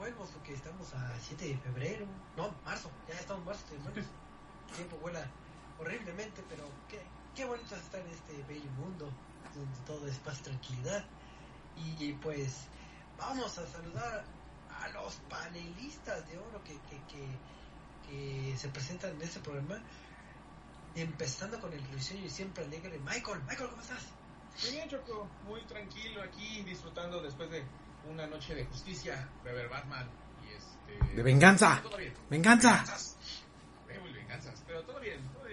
videojuegos, porque estamos a 7 de febrero, no, marzo, ya estamos en marzo, el tiempo vuela horriblemente, pero qué, qué bonito es estar en este bello mundo, donde todo es paz tranquilidad. Y pues vamos a saludar a los panelistas de oro que, que, que, que se presentan en este programa. Empezando con el risueño y siempre alegre Michael. Michael, ¿cómo estás? Muy bien, Choco, muy tranquilo aquí, disfrutando después de una noche de justicia de ver Batman y este... De venganza. Todo bien. Venganza. Venganzas. Muy venganzas, pero todo bien, todo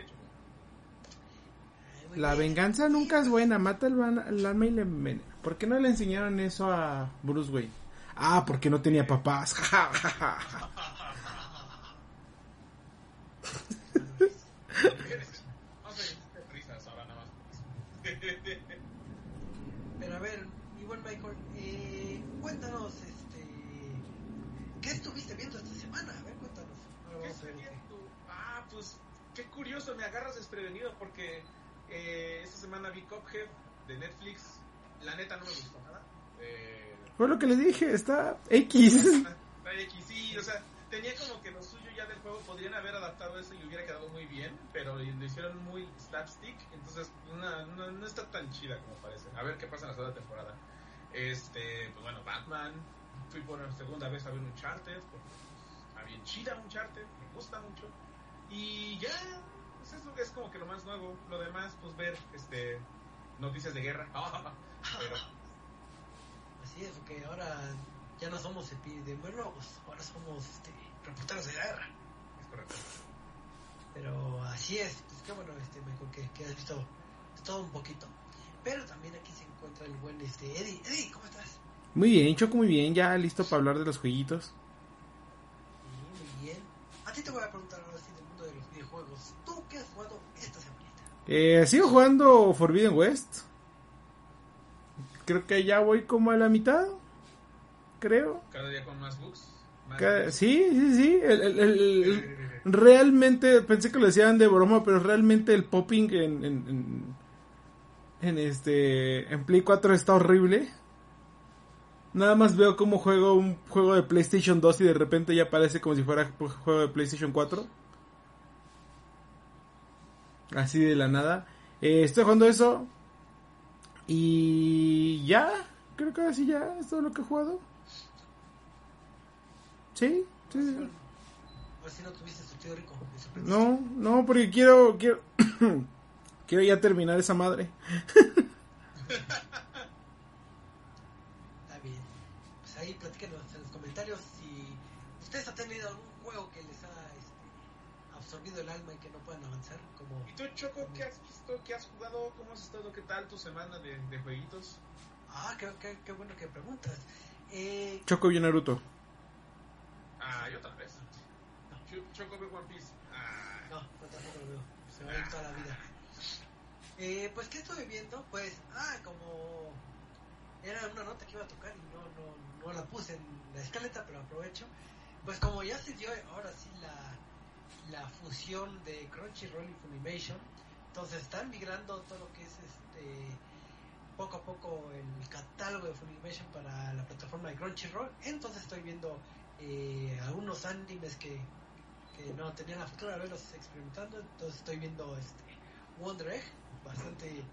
muy La bien. venganza nunca es buena, mata el alma y le envenena. ¿Por qué no le enseñaron eso a Bruce Wayne? Ah, porque no tenía papás. Vamos a ver, risas ahora nada más. Pero a ver, igual Michael, eh, cuéntanos, este, ¿qué estuviste viendo esta semana? A ver, cuéntanos. Ahora ¿Qué vamos a ver estoy qué. viendo? Ah, pues me agarras desprevenido porque eh, esta semana vi Cuphead de Netflix. La neta no me gustó nada. Eh, Fue lo que le dije, está X. Está X, sí, o sea, tenía como que lo suyo ya del juego, podrían haber adaptado eso y hubiera quedado muy bien, pero lo hicieron muy slapstick, entonces una- no, no está tan chida como parece. A ver qué pasa en la segunda temporada. Este, pues bueno, Batman, fui por segunda vez a ver Uncharted, porque pues, está bien chida Uncharted, me gusta mucho. Y ya, pues eso es como que lo más nuevo. Lo demás, pues ver este noticias de guerra. pero Así es, porque ahora ya no somos epidemiólogos, ahora somos este, reporteros de guerra. es correcto. Pero así es, pues qué bueno, este, Michael, que, que has visto todo un poquito. Pero también aquí se encuentra el buen este, Eddie. Eddie, ¿cómo estás? Muy bien, Choco, muy bien. Ya listo para hablar de los jueguitos. Sí, muy bien. A ti te voy a preguntar ahora sí del mundo de los videojuegos. ¿Tú qué has jugado esta semanita? Eh, sigo jugando Forbidden West. Creo que ya voy como a la mitad. Creo. Cada día con más bugs. Más Ca- bugs. Sí, sí, sí. El- el- el- el- realmente, pensé que lo decían de broma, pero realmente el popping en, en, en, en este en Play 4 está horrible. Nada más veo como juego un juego de PlayStation 2 y de repente ya parece como si fuera juego de PlayStation 4. Así de la nada. Eh, estoy jugando eso. Y ya, creo que así ya es todo lo que he jugado. Sí, sí, sí. Ahora sí no tuviste su tío rico. No, no, porque quiero, quiero, quiero ya terminar esa madre. Está bien. Pues ahí platíquenos en los comentarios si ustedes han tenido algún juego que les absorbido el alma y que no puedan avanzar. Como ¿Y tú, Choco, qué has visto? ¿Qué has jugado? ¿Cómo has estado? ¿Qué tal tu semana de, de jueguitos? Ah, qué, qué, qué bueno que preguntas. Eh, Choco y Naruto. Ah, yo otra vez. Ch- Choco ve One Piece. Ah, no, no tampoco lo veo. Se va a ir toda la vida. Eh, pues, ¿qué estuve viendo? Pues, ah, como era una nota que iba a tocar y no, no, no la puse en la escaleta, pero aprovecho. Pues como ya se dio ahora sí la, la fusión de Crunchyroll y Funimation, entonces están migrando todo lo que es este poco a poco el catálogo de Funimation para la plataforma de Crunchyroll. Entonces estoy viendo eh, algunos animes que, que no tenía la fortuna de verlos experimentando. Entonces estoy viendo este Wonder Egg, bastante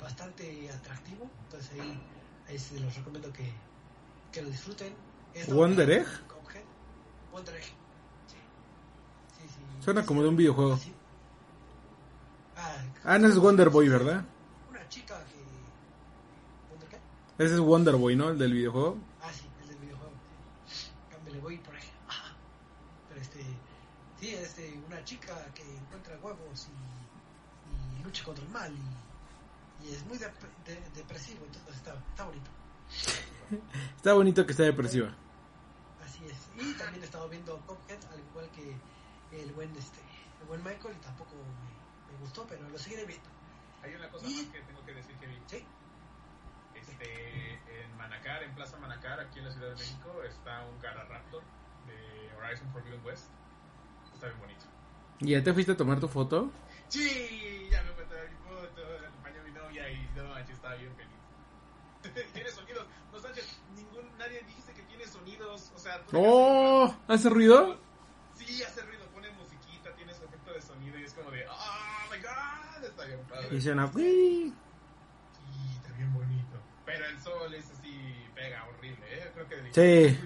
bastante atractivo. Entonces ahí, ahí se los recomiendo que, que lo disfruten. Es ¿Wonder Egg. Suena como de un videojuego. Ah, no es Wonder Boy, ¿verdad? Una chica que... Ese es Wonder Boy, ¿no? El del videojuego. Ah, sí, el del videojuego. Cámbiale, voy por ahí. Pero este... Sí, es de una chica que encuentra huevos y, y lucha contra el mal y, y es muy dep- de- depresivo, entonces está, está bonito. Está bonito que esté depresiva. Así es. Y también he estado viendo Cuphead, al igual que el buen este el buen Michael y tampoco me, me gustó, pero lo seguiré viendo. Hay una cosa Y- más que tengo que decir que vi. Sí, Este, en Manacar, en Plaza Manacar, aquí en la Ciudad de México, está un Gara Raptor de Horizon Forbidden West. Está bien bonito. ¿Y ya te fuiste a tomar tu foto? Sí, ya me encontré mi foto, acompañó a mi novia y no manches, estaba bien feliz. tiene sonidos, no Sánchez, ningún, nadie dice que tiene sonidos, o sea... tú ¡Oh! ¿Hace ruido? Sí, hace ruido, está bien padre. Y suena... Está bien bonito. Pero el sol es así, pega horrible, ¿eh? Creo que Sí. es.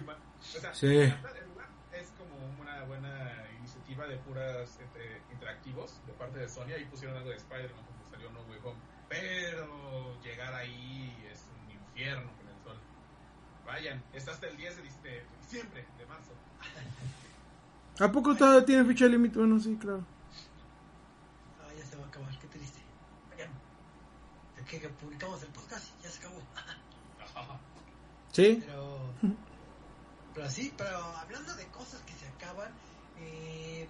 O sea, Sí. el lugar es como una buena iniciativa de puras este, interactivos de parte de Sony. Ahí pusieron algo de Spider-Man cuando salió No Way Home. Pero llegar ahí es un infierno con el sol. Vayan, está hasta el 10 de, dis- de diciembre, de marzo. ¿A poco todavía tiene fecha límite? Bueno, sí, claro. ah, ya se va a acabar, qué triste. Vayan. De que, que publicamos el podcast y ya se acabó. ¿Sí? Pero, pero sí, pero hablando de cosas que se acaban, eh,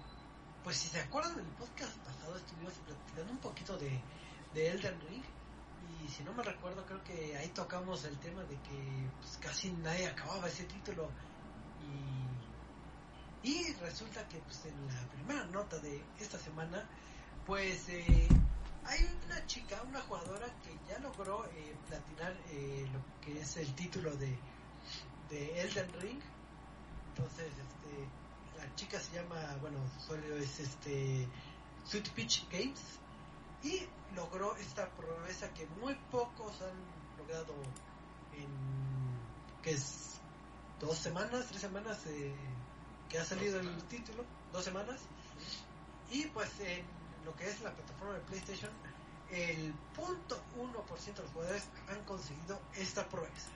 pues si se acuerdan del podcast pasado estuvimos platicando un poquito de, de Elden Ring y si no me recuerdo creo que ahí tocamos el tema de que pues, casi nadie acababa ese título y, y resulta que pues en la primera nota de esta semana pues eh, hay una chica, una jugadora que ya logró eh, platinar eh, lo que es el título de, de Elden Ring. Entonces, este, la chica se llama, bueno, solo es este Sweet Peach Games. Y logró esta proeza que muy pocos han logrado en que es dos semanas, tres semanas eh, que ha salido el título, dos semanas. Y pues en lo que es la plataforma de PlayStation el punto 1% de los jugadores han conseguido esta proeza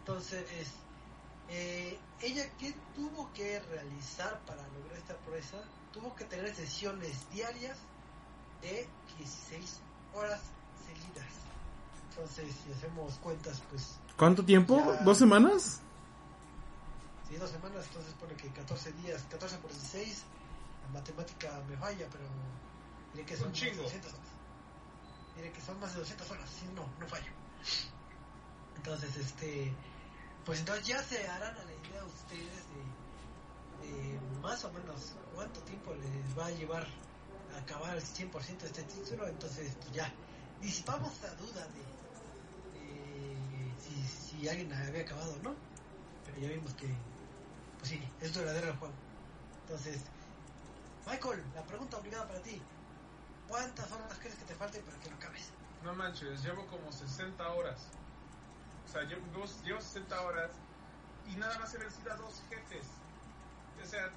entonces eh, ella qué tuvo que realizar para lograr esta proeza tuvo que tener sesiones diarias de 16 horas seguidas entonces si hacemos cuentas pues ¿Cuánto tiempo? Ya. ¿Dos semanas? si dos semanas entonces pone que 14 días 14 por 16 la matemática me falla pero diré que son Un más de chingo. 200 horas. Que son más de 200 horas. Si no no fallo. Entonces este pues entonces ya se harán a la idea ustedes de, de más o menos cuánto tiempo les va a llevar a acabar el 100% de este título. Entonces pues ya disipamos la duda de, de si, si alguien había acabado o no. Pero ya vimos que pues sí es duradero el juego. Entonces Michael la pregunta obligada para ti ¿cuántas horas crees que te falten para que lo acabes? No manches, llevo como 60 horas. O sea, llevo, llevo 60 horas y nada más he vencido a dos jefes. O sea,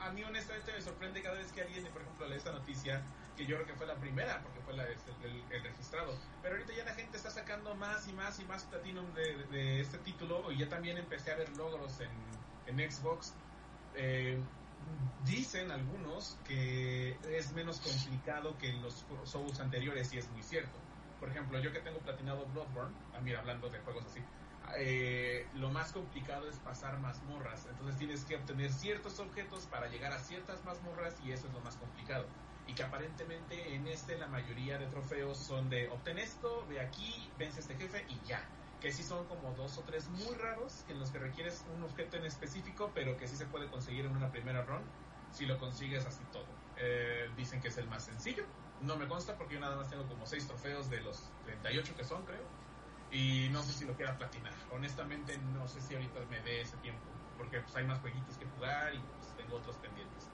a mí honestamente me sorprende cada vez que alguien, por ejemplo, lee esta noticia, que yo creo que fue la primera, porque fue la, este, el, el registrado. Pero ahorita ya la gente está sacando más y más y más Platinum de, de- de este título y ya también empecé a ver logros en, en Xbox. Eh, dicen algunos que es menos complicado que en los Souls anteriores y es muy cierto. Por ejemplo, yo que tengo platinado Bloodborne, ah, hablando de juegos así, eh, lo más complicado es pasar mazmorras. Entonces tienes que obtener ciertos objetos para llegar a ciertas mazmorras y eso es lo más complicado. Y que aparentemente en este la mayoría de trofeos son de obtén esto, ve aquí, vence este jefe y ya. Que sí son como dos o tres muy raros en los que requieres un objeto en específico, pero que sí se puede conseguir en una primera run si lo consigues así todo. Eh, dicen que es el más sencillo. No me consta porque yo nada más tengo como 6 trofeos de los 38 que son, creo. Y no sé si lo quiera platinar. Honestamente, no sé si ahorita me dé ese tiempo. Porque pues, hay más jueguitos que jugar y pues, tengo otros pendientes.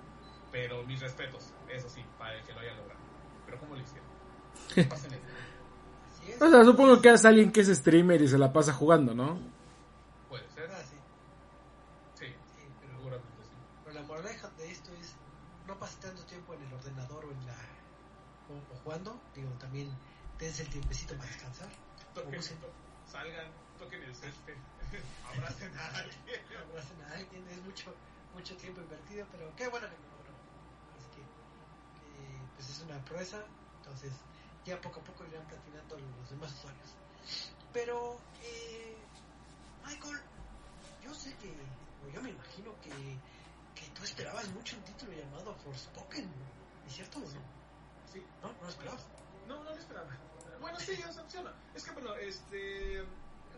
Pero mis respetos, eso sí, para el que lo haya logrado. Pero ¿cómo lo hicieron? Es. O sea, supongo que es alguien que es streamer y se la pasa jugando, ¿no? Puede ser. Ah, sí, Sí, pero, seguramente sí. pero la moraleja de esto es no pases tanto tiempo en el ordenador o en la o, o jugando, digo, también dense el tiempecito para descansar. Toquen, to- salgan, toquen el césped, abracen a alguien. abracen a alguien, es mucho, mucho tiempo invertido, pero qué bueno que lo logró. una proeza, entonces ya poco a poco irán platinando los demás usuarios. Pero, eh, Michael, yo sé que, o yo me imagino que, que tú esperabas mucho un título llamado Forspoken, ¿es cierto o no? Sí. ¿No? ¿No lo esperabas? No, no lo esperaba. Bueno, sí, es opción. Es que, bueno, este.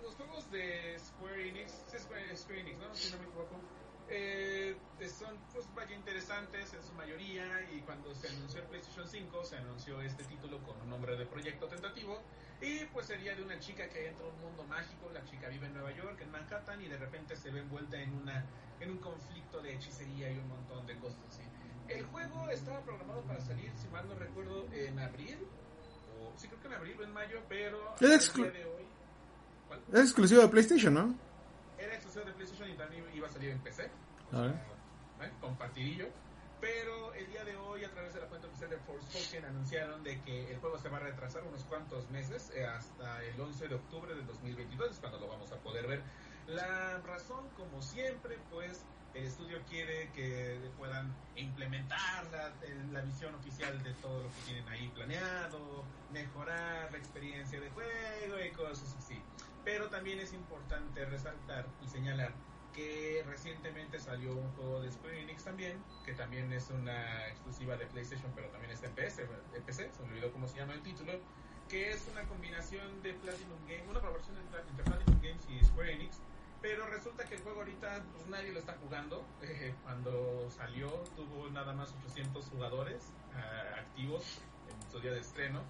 Los juegos de Square Enix, Square Enix, ¿no? Si no me equivoco. Eh, son, pues, vaya interesantes en su mayoría. Y cuando se anunció el PlayStation 5, se anunció este título con un nombre de proyecto tentativo. Y pues sería de una chica que entra a un mundo mágico. La chica vive en Nueva York, en Manhattan, y de repente se ve envuelta en, una, en un conflicto de hechicería y un montón de cosas así. El juego estaba programado para salir, si mal no recuerdo, en abril. O, sí, creo que en abril o en mayo, pero. Es exclu- de hoy. ¿Cuál? Es exclusivo de PlayStation, ¿no? Era exclusivo de PlayStation y también iba a salir en PC. o sea, ¿eh? Compartidillo. Pero el día de hoy, a través de la cuenta oficial de Forspoken, anunciaron de que el juego se va a retrasar unos cuantos meses, eh, hasta el 11 de octubre del 2022, es cuando lo vamos a poder ver. La razón, como siempre, pues el estudio quiere que puedan implementar la, la visión oficial de todo lo que tienen ahí planeado, mejorar la experiencia de juego y cosas así. Pero también es importante resaltar y señalar que recientemente salió un juego de Square Enix también, que también es una exclusiva de PlayStation, pero también está en PS, en PC, se me olvidó cómo se llama el título, que es una combinación de Platinum Games, una colaboración entre Platinum Games y Square Enix, pero resulta que el juego ahorita pues, nadie lo está jugando. Cuando salió tuvo nada más 800 jugadores ah, activos en su día de estreno.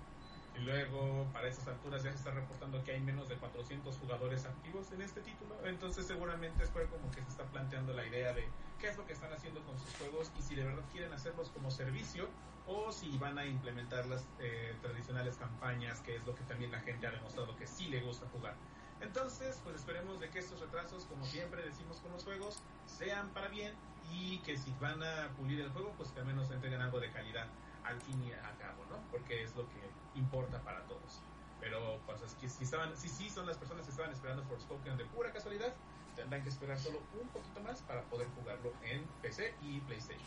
Y luego, para esas alturas, ya se está reportando que hay menos de 400 jugadores activos en este título. Entonces, seguramente Square como que se está planteando la idea de qué es lo que están haciendo con sus juegos y si de verdad quieren hacerlos como servicio o si van a implementar las eh, tradicionales campañas, que es lo que también la gente ha demostrado que sí le gusta jugar. Entonces, pues esperemos de que estos retrasos, como siempre decimos con los juegos, sean para bien y que si van a pulir el juego, pues que al menos entreguen algo de calidad al fin y al cabo, ¿no? Porque es lo que importa para todos. Pero pues es que si estaban, si sí son las personas que estaban esperando Forspoken de pura casualidad, tendrán que esperar solo un poquito más para poder jugarlo en PC y PlayStation.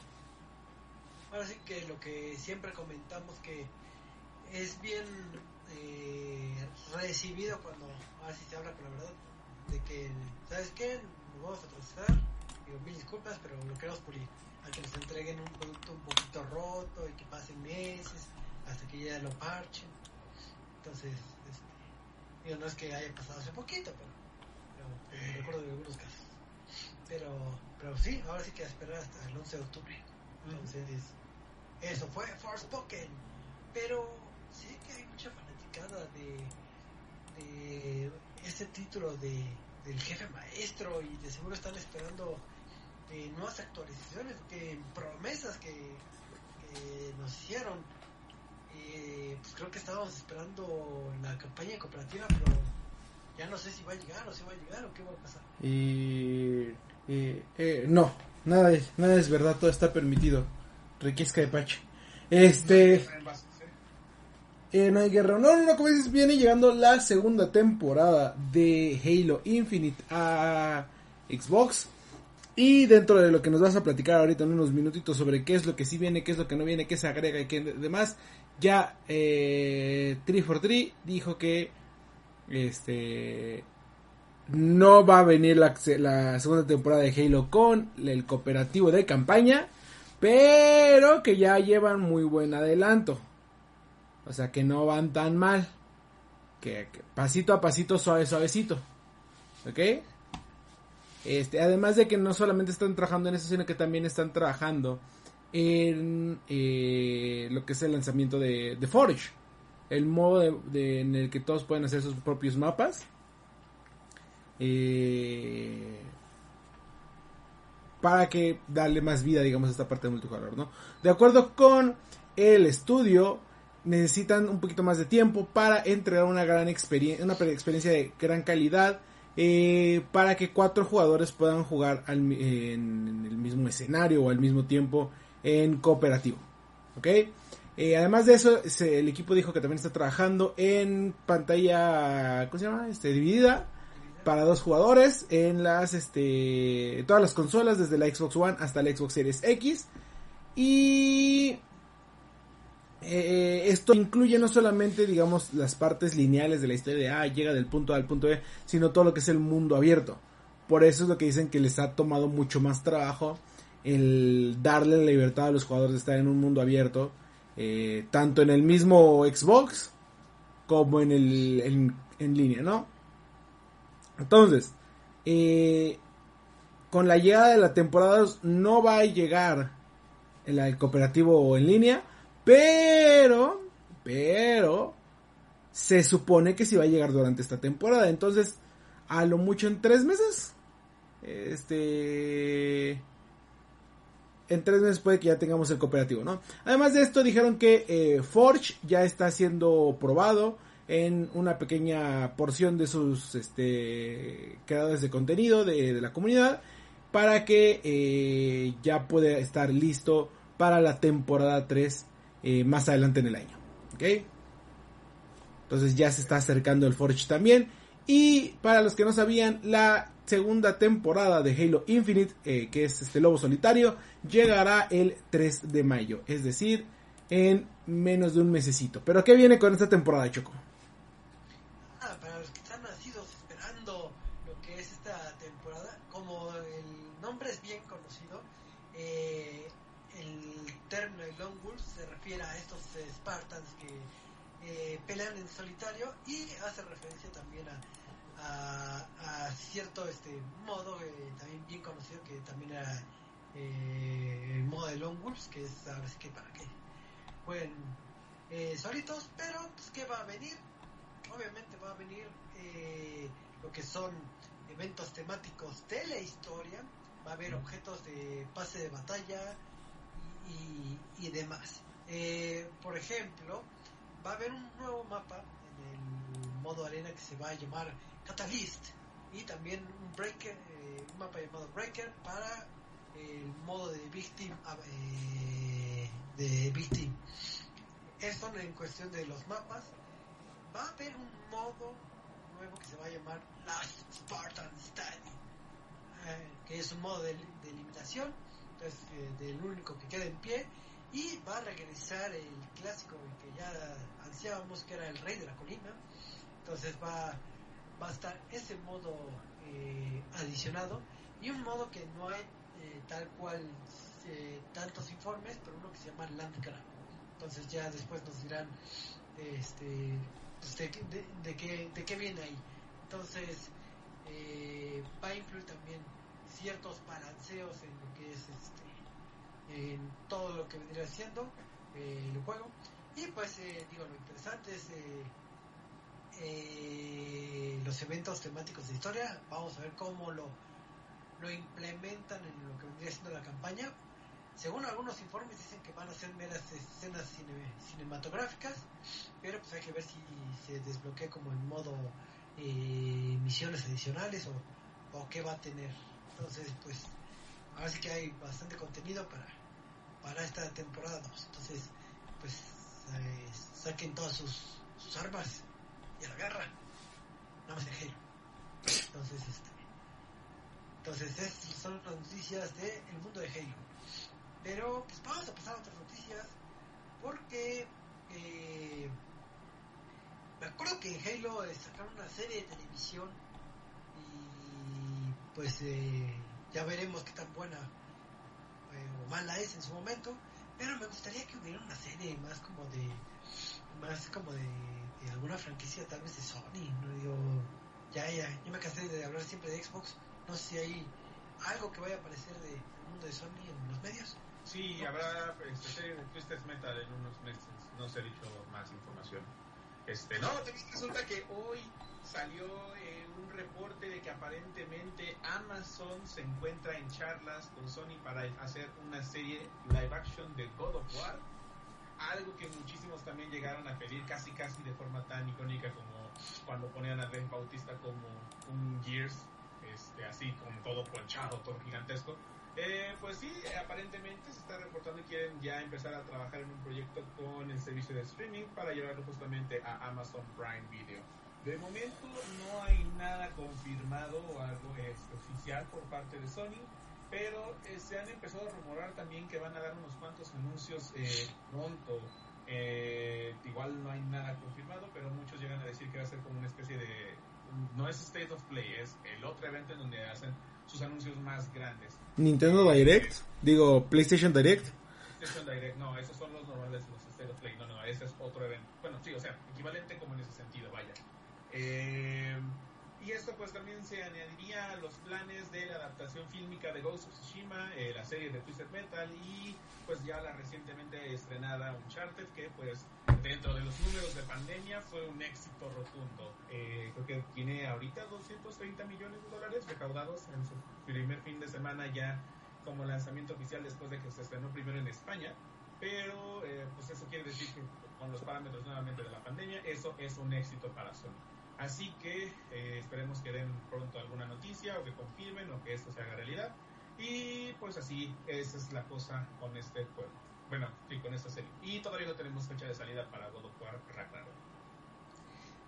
Ahora sí que lo que siempre comentamos que es bien eh, recibido cuando así se habla con la verdad de que sabes qué nos vamos a atrasar digo mil disculpas pero lo queremos pulir a que nos entreguen un producto un poquito roto y que pasen meses hasta que ya lo parchen. Entonces este, digo no es que haya pasado hace poquito pero, pero me recuerdo de algunos casos. Pero pero sí ahora sí que a esperar hasta el 11 de octubre. Entonces, eso fue Forspoken. Pero sé que hay mucha fanaticada de, de este título de, del jefe maestro y de seguro están esperando eh, nuevas actualizaciones, que promesas que, que nos hicieron. Eh, pues creo que estábamos esperando la campaña cooperativa, pero ya no sé si va a llegar o si va a llegar o qué va a pasar. Y, y, eh, no, nada es, nada es verdad, todo está permitido. Requiesca de Pache. Este, En base, ¿sí? eh, no hay guerra. No, no, no, como dices, viene llegando la segunda temporada de Halo Infinite a Xbox. Y dentro de lo que nos vas a platicar ahorita en unos minutitos sobre qué es lo que sí viene, qué es lo que no viene, qué se agrega y qué demás, ya eh, 343 dijo que este no va a venir la, segunda temporada de Halo con el cooperativo de campaña, pero que ya llevan muy buen adelanto. O sea que no van tan mal. Que, que pasito a pasito, suave, suavecito. ¿Ok? Este, además de que no solamente están trabajando en eso, sino que también están trabajando en eh, lo que es el lanzamiento de, de Forge. El modo en el que todos pueden hacer sus propios mapas. Eh, para que darle más vida, digamos, a esta parte de multijugador, ¿no? De acuerdo con el estudio, necesitan un poquito más de tiempo para entregar una gran experiencia, una experiencia de gran calidad, eh, para que cuatro jugadores puedan jugar en el mismo escenario o al mismo tiempo en cooperativo, ¿ok? Eh, además de eso, el equipo dijo que también está trabajando en pantalla, ¿cómo se llama? Este, dividida para dos jugadores en las este todas las consolas desde la Xbox One hasta la Xbox Series X y eh, esto incluye no solamente, digamos, las partes lineales de la historia de, ah, llega del punto A al punto B, sino todo lo que es el mundo abierto. Por eso es lo que dicen que les ha tomado mucho más trabajo el darle la libertad a los jugadores de estar en un mundo abierto, eh, tanto en el mismo Xbox como en el en, en línea, ¿no? Entonces, eh, con la llegada de la temporada 2 no va a llegar el cooperativo en línea, pero, pero, se supone que sí va a llegar durante esta temporada. Entonces, a lo mucho en tres meses. Este. En tres meses puede que ya tengamos el cooperativo, ¿no? Además de esto, dijeron que eh, Forge ya está siendo probado en una pequeña porción de sus este, creadores de contenido de, la comunidad para que eh, ya pueda estar listo para la temporada 3 eh, más adelante en el año. ¿Ok? Entonces ya se está acercando el Forge también. Y para los que no sabían, la segunda temporada de Halo Infinite, eh, que es este lobo solitario, llegará el 3 de mayo. Es decir, en menos de un mesecito. Pero ¿qué viene con esta temporada, Choco? Ah, para los que están nacidos esperando lo que es esta temporada, como el nombre es bien conocido, eh, el término de Lone Wolf se refiere a estos eh, Spartans que eh, pelean en solitario y hace referencia también a, a, a cierto este modo eh, también bien conocido que también era eh, el modo de Lone Wolves, que es ahora sí que para que jueguen eh, solitos, pero pues, ¿qué va a venir? obviamente va a venir eh, lo que son eventos temáticos de la historia, va a haber objetos de pase de batalla y, y demás. Por ejemplo, va a haber un nuevo mapa en el modo arena que se va a llamar Catalyst y también un breaker, eh, un mapa llamado Breaker para el modo de Big Team, eh, de Big Team. Eso en cuestión de los mapas va a haber un modo nuevo que se va a llamar Last Spartan Standing, eh, que es un modo de, de eliminación, entonces eh, del único que queda en pie, y va a regresar el clásico que ya ansiábamos que era el rey de la colina, entonces va, a estar ese modo eh, adicionado y un modo que no hay eh, tal cual eh, tantos informes, pero uno que se llama Land Grab. Entonces ya después nos dirán este pues, de, de, de, qué, de qué viene ahí. Entonces, va a incluir también ciertos balanceos en lo que es este, en todo lo que vendría siendo el juego. Y pues, eh, digo, lo interesante es eh, los eventos temáticos de historia. Vamos a ver cómo lo, lo implementan en lo que vendría siendo la campaña. Según algunos informes dicen que van a ser meras escenas cine, cinematográficas, pero pues hay que ver si se desbloquea como en modo eh, misiones adicionales o, o, qué va a tener. Entonces, pues, ahora sí que hay bastante contenido para, para esta temporada 2. Entonces, pues, eh, saquen todas sus, sus, armas y a la guerra. Nada más de Halo. Entonces, este, entonces, estas son las noticias del de mundo de Halo. Pero pues vamos a pasar a otras noticias porque eh, me acuerdo que en Halo sacaron una serie de televisión y pues eh, ya veremos qué tan buena eh, o mala es en su momento. Pero me gustaría que hubiera una serie más como de más como de, de alguna franquicia tal vez de Sony. No digo ya ya yo me cansé de hablar siempre de Xbox. No sé si hay algo que vaya a aparecer del de mundo de Sony en los medios. Sí, habrá este, serie de Twisted Metal en unos meses. No se ha dicho más información. Este, no, resulta que hoy salió eh, un reporte de que aparentemente Amazon se encuentra en charlas con Sony para hacer una serie live action de God of War. Algo que muchísimos también llegaron a pedir casi casi de forma tan icónica como cuando ponían a Ben Bautista como un Gears, este, así con todo ponchado, todo gigantesco. Eh, pues sí, aparentemente se está reportando que quieren ya empezar a trabajar en un proyecto con el servicio de streaming para llevarlo justamente a Amazon Prime Video. De momento no hay nada confirmado o algo este, oficial por parte de Sony, pero eh, se han empezado a rumorar también que van a dar unos cuantos anuncios eh, pronto Eh, igual no hay nada confirmado, pero muchos llegan a decir que va a ser como una especie de... No es State of Play, es el otro evento en donde hacen sus anuncios más grandes. Nintendo Direct, digo PlayStation Direct. PlayStation Direct, no, esos son los normales, los State of Play, no, no, ese es otro evento. Bueno, sí, o sea, equivalente como en ese sentido, vaya. Eh, y esto pues también se añadiría a los planes de la adaptación fílmica de Ghost of Tsushima, eh, la serie de Twisted Metal y pues ya la recientemente estrenada Uncharted que pues dentro de los números de pandemia fue un éxito rotundo. Eh, creo que tiene ahorita 230 millones de dólares recaudados en su primer fin de semana ya como lanzamiento oficial después de que se estrenó primero en España. Pero eh, pues eso quiere decir que con los parámetros nuevamente de la pandemia, eso es un éxito para Sony. Así que eh, esperemos que den pronto alguna noticia o que confirmen o que esto se haga realidad. Y pues así, esa es la cosa con este juego. Bueno, sí, con esta serie. Y todavía no tenemos fecha de salida para God of War Ragnarok.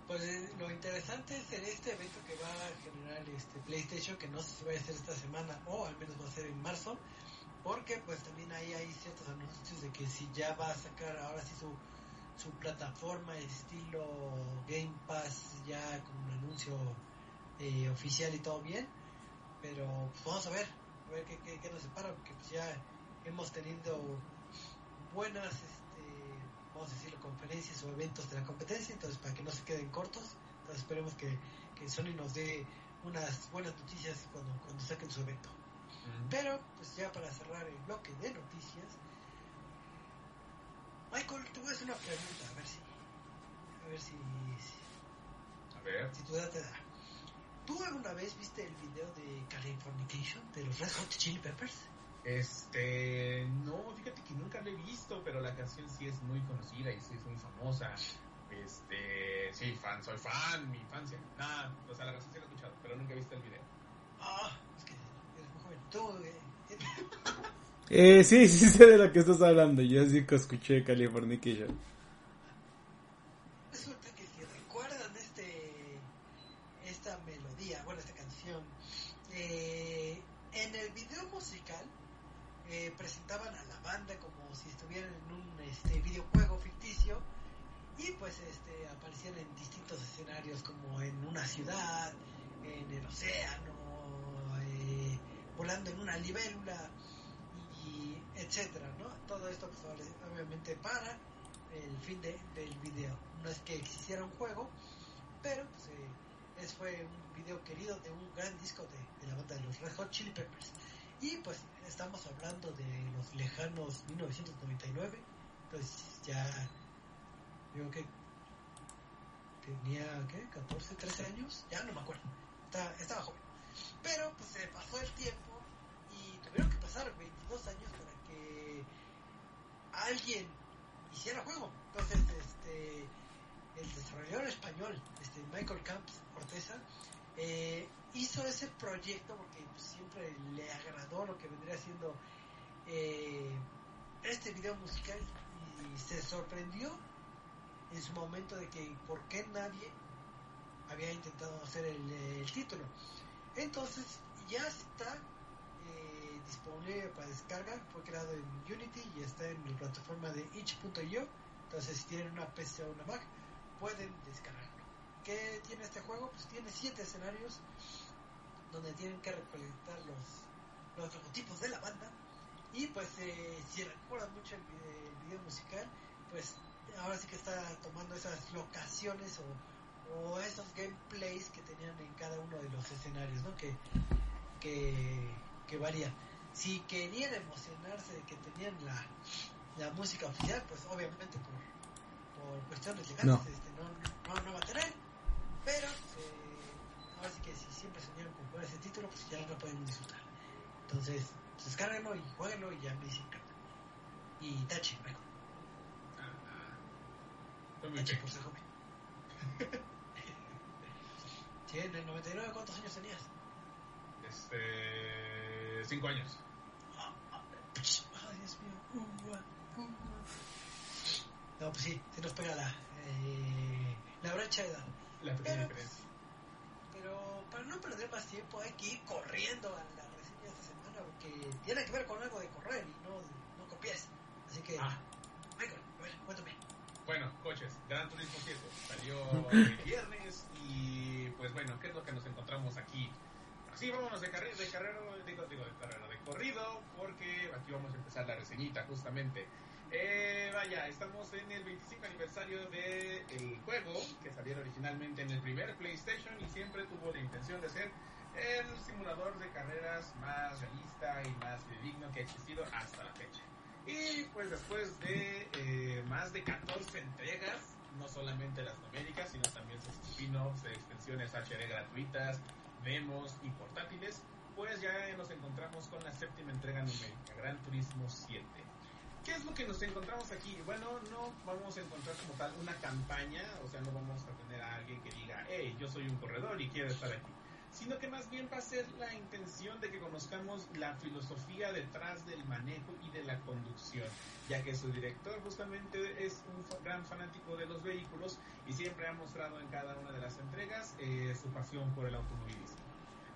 Pues eh, lo interesante es en este evento que va a generar este PlayStation, que no sé si va a ser esta semana o al menos va a ser en marzo, porque pues también ahí hay ciertos anuncios de que si ya va a sacar ahora sí su su plataforma estilo Game Pass ya con un anuncio eh, oficial y todo bien. Pero pues vamos a ver a ver qué, qué, qué nos separa porque pues ya hemos tenido buenas este, vamos a decirlo conferencias o eventos de la competencia entonces para que no se queden cortos entonces esperemos que, que Sony nos dé unas buenas noticias cuando, cuando saquen su evento. Pero pues ya para cerrar el bloque de noticias Michael, te voy a hacer una pregunta, a ver si. A ver si. si A ver. Si tu edad te da. ¿Tú alguna vez viste el video de Californication de los Red Hot Chili Peppers? Este, no, fíjate que nunca lo he visto, pero la canción sí es muy conocida y sí es muy famosa. Este, sí, fan, soy fan, mi infancia. Nada, o sea, la canción sí la he escuchado, pero nunca he visto el video. Ah, es que eres muy joven. Tú, eh, eh, sí, sí sé de lo que estás hablando. Yo sí que escuché Californication. resulta que si recuerdan este esta melodía, bueno, esta canción, eh, en el video musical eh, presentaban a la banda como si estuvieran en un este, videojuego ficticio y pues este aparecían en distintos escenarios como en una ciudad, en el océano, eh, volando en una libélula y etcétera, ¿no? Todo esto pues, obviamente para el fin de, del video. No es que existiera un juego, pero pues, eh, es, fue un video querido de un gran disco de, de la banda de los Red Hot Chili Peppers. Y pues estamos hablando de los lejanos 1999, entonces ya digo que tenía ¿qué? 14, 13 años, ya no me acuerdo, estaba, estaba joven. Pero pues se pasó el tiempo tuvieron que pasar 22 años para que alguien hiciera juego. Entonces, este, el desarrollador español, este, Michael Camps Corteza, eh, hizo ese proyecto porque pues, siempre le agradó lo que vendría siendo eh, este video musical y se sorprendió en su momento de que por qué nadie había intentado hacer el, el título. Entonces ya está disponible para descarga, fue creado en Unity y está en la plataforma de itch.io. Entonces si tienen una PC o una Mac pueden descargarlo. ¿Qué tiene este juego? Pues tiene siete escenarios donde tienen que recolectar los, los logotipos de la banda. Y pues eh, si recuerdan mucho el el video musical, pues ahora sí que está tomando esas locaciones o, o esos gameplays que tenían en cada uno de los escenarios, ¿no? Que, que, que varían. Si querían emocionarse de que tenían la, la música oficial, pues obviamente por, por cuestiones legales No. este, no, no, no va a tener. Pero eh, ahora sí que si siempre soñaron con jugar ese título, pues ya lo pueden disfrutar. Entonces, pues, descárguenlo y jueguenlo y ya me dicen onda. Y tache. Fue muy Tache por ser joven. Sí, en el 99, ¿cuántos años tenías? Este, cinco años. Ay, Dios mío. Uh, uh, uh. No, pues sí, se nos pega la, eh, la brecha de edad. La pequeña Pero, diferencia. pero para no perder más tiempo hay que ir corriendo a la reseña de esta semana porque tiene que ver con algo de correr y no, no copies. Así que, Ah. Michael, a ver, cuéntame. Bueno, coches, Gran Turismo 7 salió el viernes y pues bueno, ¿qué es lo que nos encontramos aquí? Así vámonos de, carrera, de carrera, digo, digo, de carrera, de corrido, porque aquí vamos a empezar la reseñita justamente. Eh, vaya, estamos en el 25 aniversario del el juego que salió originalmente en el primer PlayStation y siempre tuvo la intención de ser el simulador de carreras más realista y más digno que ha existido hasta la fecha. Y pues después de eh, más de 14 entregas, no solamente las numéricas, sino también sus spin-offs, extensiones HD gratuitas, demos y portátiles, pues ya nos encontramos con la séptima entrega numérica, Gran Turismo 7. ¿Qué es lo que nos encontramos aquí? Bueno, no vamos a encontrar como tal una campaña, o sea, no vamos a tener a alguien que diga, hey, yo soy un corredor y quiero estar aquí sino que más bien va a ser la intención de que conozcamos la filosofía detrás del manejo y de la conducción, ya que su director justamente es un gran fanático de los vehículos y siempre ha mostrado en cada una de las entregas eh, su pasión por el automovilismo.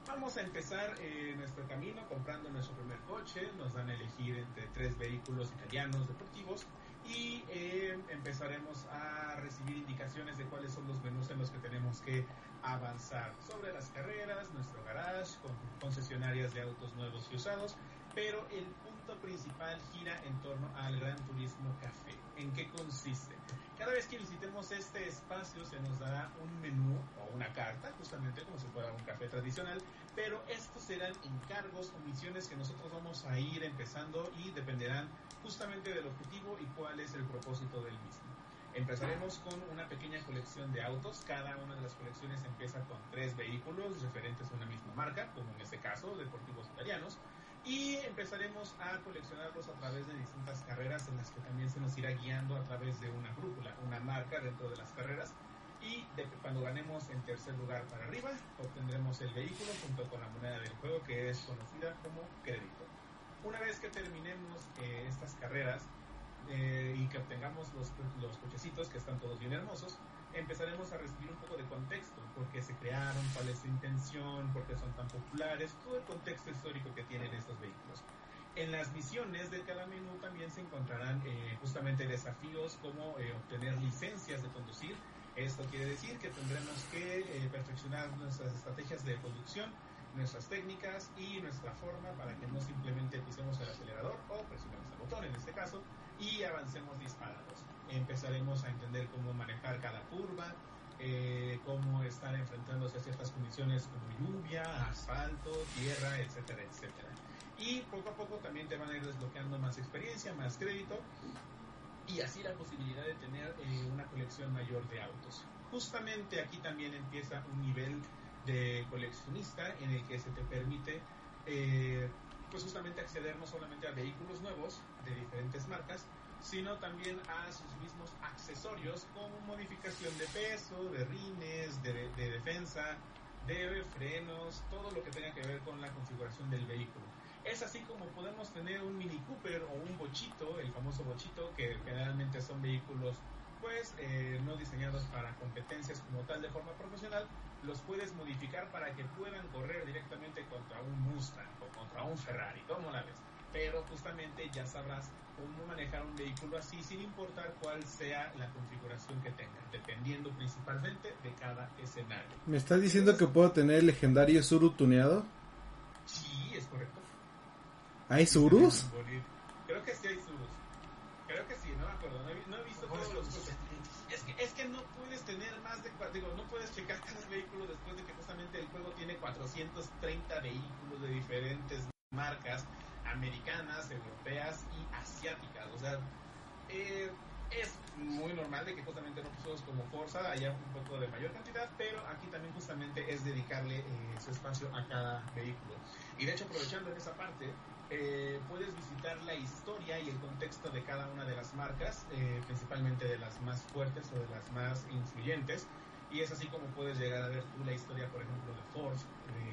Vamos a empezar eh, nuestro camino comprando nuestro primer coche, nos dan a elegir entre tres vehículos italianos deportivos y eh, empezaremos a recibir indicaciones de cuáles son los menús en los que tenemos que avanzar sobre las carreras, nuestro garage, con concesionarias de autos nuevos y usados, pero el punto principal gira en torno al Gran Turismo Café. ¿En qué consiste? Cada vez que visitemos este espacio se nos dará un menú o una carta, justamente como si fuera un café tradicional, pero estos serán encargos o misiones que nosotros vamos a ir empezando y dependerán justamente del objetivo y cuál es el propósito del mismo. Empezaremos con una pequeña colección de autos. Cada una de las colecciones empieza con tres vehículos referentes a una misma marca, como en este caso, deportivos italianos. Y empezaremos a coleccionarlos a través de distintas carreras en las que también se nos irá guiando a través de una brújula, una marca dentro de las carreras. Y cuando ganemos en tercer lugar para arriba, obtendremos el vehículo junto con la moneda del juego que es conocida como crédito. Una vez que terminemos eh, estas carreras, eh, y que obtengamos los, los cochecitos que están todos bien hermosos, empezaremos a recibir un poco de contexto, por qué se crearon, cuál es su intención, por qué son tan populares, todo el contexto histórico que tienen estos vehículos. En las misiones de cada menú también se encontrarán eh, justamente desafíos como eh, obtener licencias de conducir. Esto quiere decir que tendremos que perfeccionar nuestras estrategias de conducción, nuestras técnicas y nuestra forma para que no simplemente pisemos el acelerador o presionemos el botón en este caso, y avancemos disparados. Empezaremos a entender cómo manejar cada curva, eh, cómo estar enfrentándose a ciertas condiciones como lluvia, asfalto, tierra, etcétera, etcétera. Y poco a poco también te van a ir desbloqueando más experiencia, más crédito y así la posibilidad de tener eh, una colección mayor de autos. Justamente aquí también empieza un nivel de coleccionista en el que se te permite eh, pues justamente acceder no solamente a vehículos nuevos de diferentes marcas, sino también a sus mismos accesorios como modificación de peso, de rines, de, defensa, de frenos, todo lo que tenga que ver con la configuración del vehículo. Es así como podemos tener un Mini Cooper o un bochito, el famoso bochito, que generalmente son vehículos pues eh, no diseñados para competencias como tal de forma profesional, los puedes modificar para que puedan correr directamente contra un Mustang o contra un Ferrari, ¿cómo la ves? Pero justamente ya sabrás cómo manejar un vehículo así sin importar cuál sea la configuración que tenga, dependiendo principalmente de cada escenario. ¿Me estás diciendo que puedo tener el legendario Zuru tuneado? Sí, es correcto. ¿Hay Zurus? Creo que sí hay Zurus. Es que, no puedes tener más de. Digo, no puedes checar cada vehículo después de que justamente el juego tiene 430 vehículos de diferentes marcas americanas, europeas y asiáticas. O sea, eh, es muy normal de que justamente en otros como Forza haya un poco de mayor cantidad, pero aquí también justamente es dedicarle eh, su espacio a cada vehículo. Y de hecho, aprovechando en esa parte, eh, puedes visitar la historia y el contexto de cada una de las marcas, eh, principalmente de las más fuertes o de las más influyentes. Y es así como puedes llegar a ver tú la historia, por ejemplo, de Ford,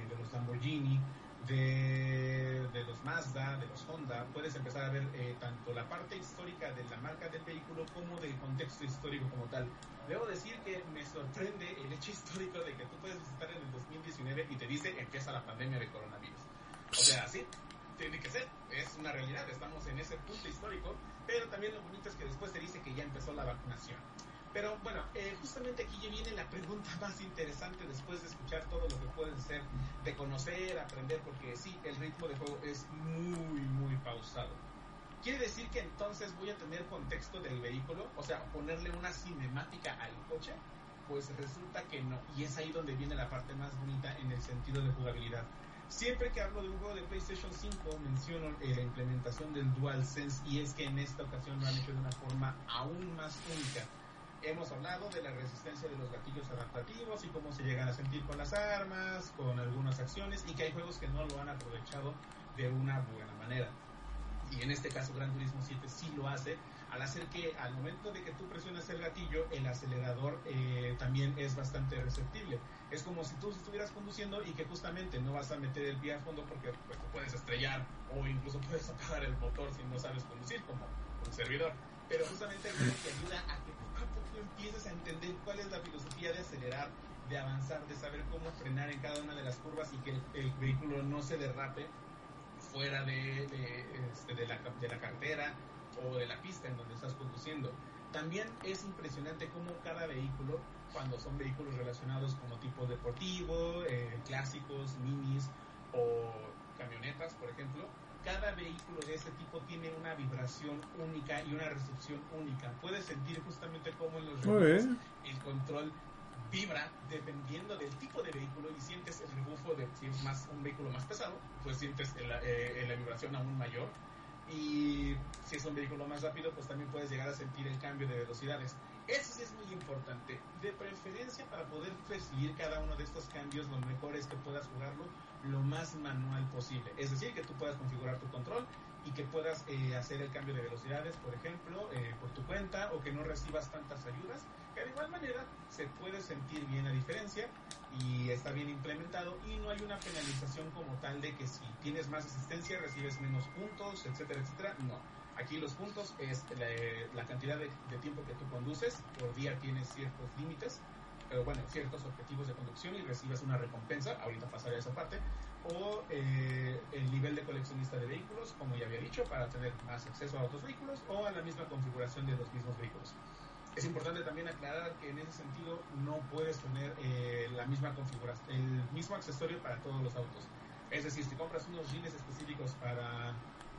de los Lamborghini, de, de, los Mazda, de los Honda, puedes empezar a ver eh, tanto la parte histórica de la marca del vehículo como del contexto histórico como tal. Debo decir que me sorprende el hecho histórico de que tú puedes visitar en el 2019 y te dice empieza la pandemia de coronavirus. O sea, sí, tiene que ser, es una realidad, estamos en ese punto histórico, pero también lo bonito es que después se dice que ya empezó la vacunación. Pero bueno, eh, justamente aquí ya viene la pregunta más interesante después de escuchar todo lo que pueden ser, de conocer, aprender, porque sí, el ritmo de juego es muy, muy pausado. ¿Quiere decir que entonces voy a tener contexto del vehículo? O sea, ponerle una cinemática al coche. Pues resulta que no. Y es ahí donde viene la parte más bonita en el sentido de jugabilidad. Siempre que hablo de un juego de PlayStation 5 menciono eh, la implementación del DualSense y es que en esta ocasión lo han hecho de una forma aún más única. Hemos hablado de la resistencia de los gatillos adaptativos y cómo se llegan a sentir con las armas, con algunas acciones y que hay juegos que no lo han aprovechado de una buena manera. Y en este caso Gran Turismo 7 sí lo hace al hacer que al momento de que tú presionas el gatillo, el acelerador eh, también es bastante receptible. Es como si tú estuvieras conduciendo y que justamente no vas a meter el pie a fondo porque pues, puedes estrellar o incluso puedes apagar el motor si no sabes conducir como un servidor. Pero justamente juego te ayuda a que poco a poco empieces a entender cuál es la filosofía de acelerar, de avanzar, de saber cómo frenar en cada una de las curvas y que el, vehículo no se derrape fuera de, de, este, la, de la cartera o de la pista en donde estás conduciendo. También es impresionante cómo cada vehículo, cuando son vehículos relacionados como tipo deportivo, eh, clásicos, minis o camionetas, por ejemplo, cada vehículo de ese tipo tiene una vibración única y una recepción única. Puedes sentir justamente cómo en los relojes el control vibra dependiendo del tipo de vehículo y sientes el rebufo de si es más un vehículo más pesado, pues sientes eh, la vibración aún mayor y si es un vehículo más rápido, pues también puedes llegar a sentir el cambio de velocidades. Eso sí es muy importante. De preferencia para poder percibir cada uno de estos cambios, lo mejor es que puedas jugarlo lo más manual posible. Es decir, que tú puedas configurar tu control y que puedas eh, hacer el cambio de velocidades, por ejemplo, eh, por tu cuenta o que no recibas tantas ayudas, de igual manera se puede sentir bien la diferencia y está bien implementado y no hay una penalización como tal de que si tienes más asistencia recibes menos puntos, etcétera, etcétera. No. Aquí los puntos es la, cantidad de, de, tiempo que tú conduces, por día tienes ciertos límites, pero bueno, ciertos objetivos de conducción y recibes una recompensa, ahorita pasaré a esa parte, o eh, el nivel de coleccionista de vehículos, como ya había dicho, para tener más acceso a otros vehículos o a la misma configuración de los mismos vehículos. Es importante también aclarar que en ese sentido no puedes tener eh, la misma configuración, el mismo accesorio para todos los autos. Es decir, si compras unos jeans específicos para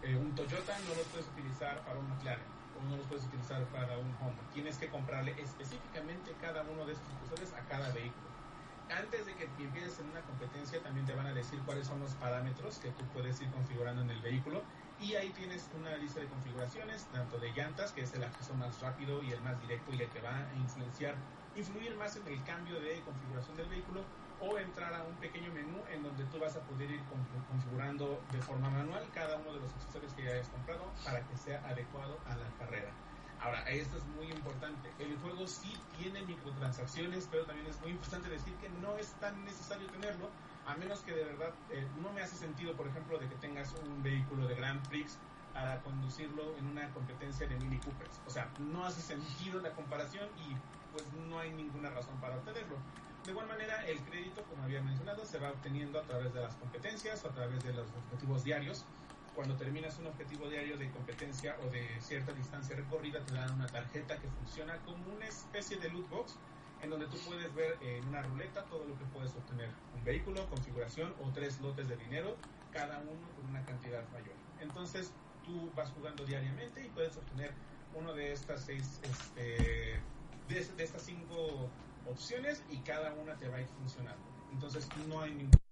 eh, un Toyota, no los puedes utilizar para un McLaren o no los puedes utilizar para un Honda. Tienes que comprarle específicamente cada uno de estos accesorios a cada vehículo. Antes de que empieces en una competencia, también te van a decir cuáles son los parámetros que tú puedes ir configurando en el vehículo y ahí tienes una lista de configuraciones, tanto de llantas, que es el acceso más rápido y el más directo y el que va a influenciar, influir más en el cambio de configuración del vehículo, o entrar a un pequeño menú en donde tú vas a poder ir configurando de forma manual cada uno de los accesorios que ya hayas comprado para que sea adecuado a la carrera. Ahora, esto es muy importante. El juego sí tiene microtransacciones, pero también es muy importante decir que no es tan necesario tenerlo, a menos que de verdad eh, no me hace sentido, por ejemplo, de que tengas un vehículo de Grand Prix para conducirlo en una competencia de Mini Coopers. O sea, no hace sentido la comparación y pues no hay ninguna razón para obtenerlo. De igual manera, el crédito, como había mencionado, se va obteniendo a través de las competencias a través de los objetivos diarios. Cuando terminas un objetivo diario de competencia o de cierta distancia recorrida, te dan una tarjeta que funciona como una especie de loot box en donde tú puedes ver en una ruleta todo lo que puedes obtener. Un vehículo, configuración o tres lotes de dinero, cada uno con una cantidad mayor. Entonces tú vas jugando diariamente y puedes obtener uno de estas seis, este, de, de estas cinco opciones y cada una te va a ir funcionando. Entonces no hay ningún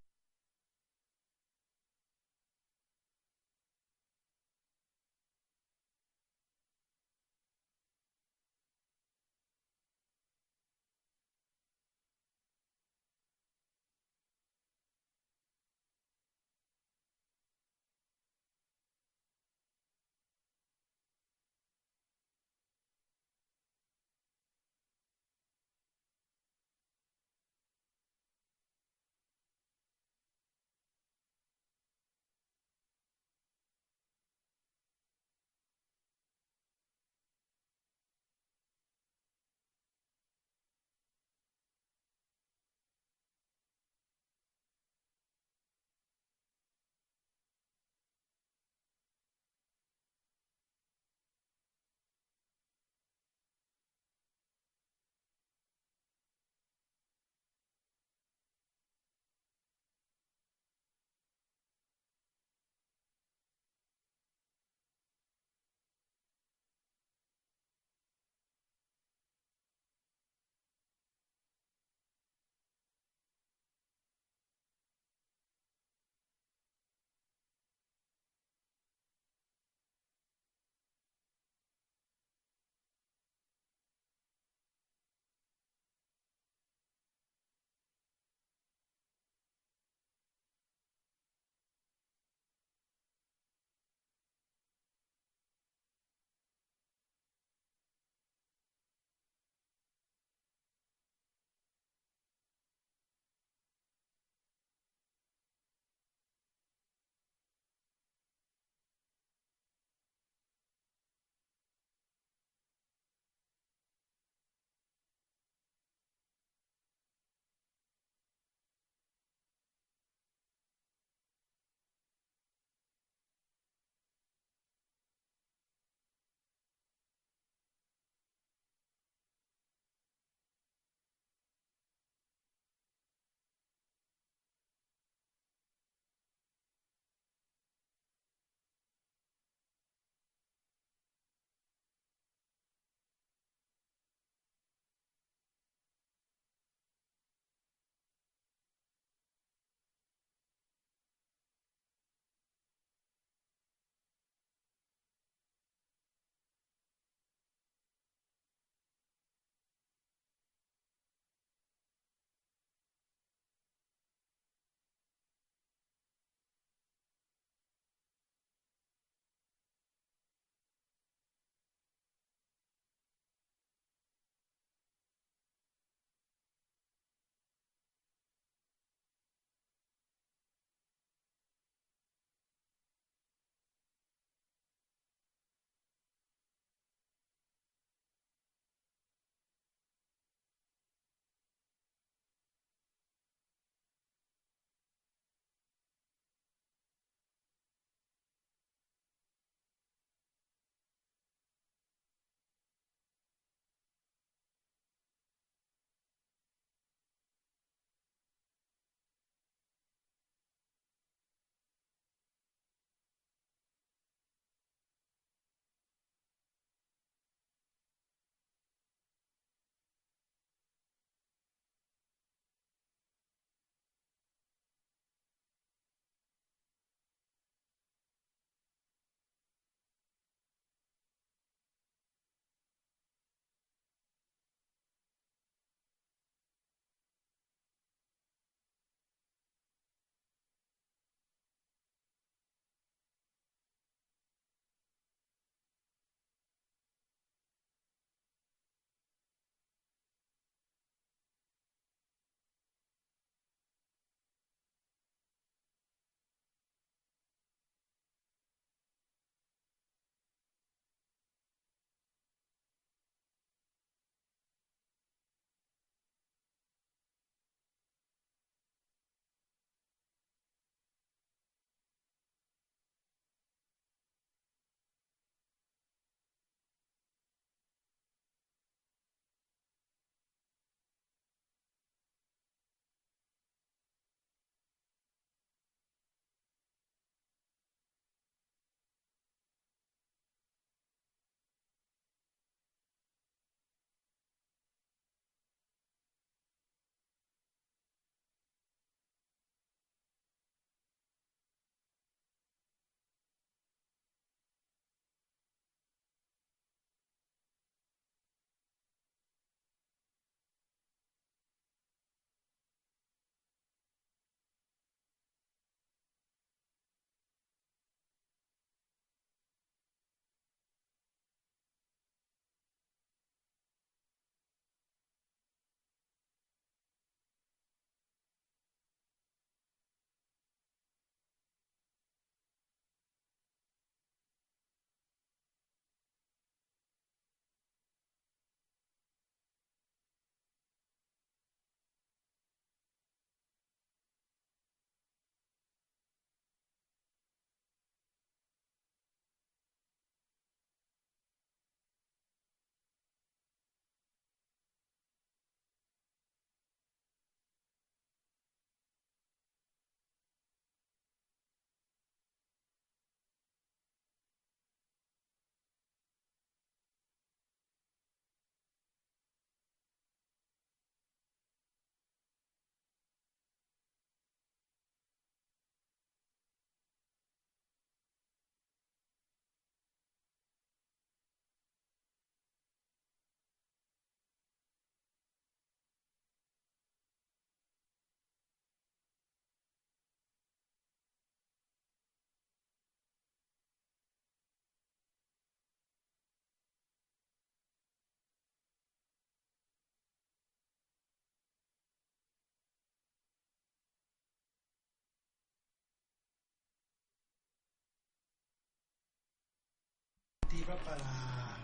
para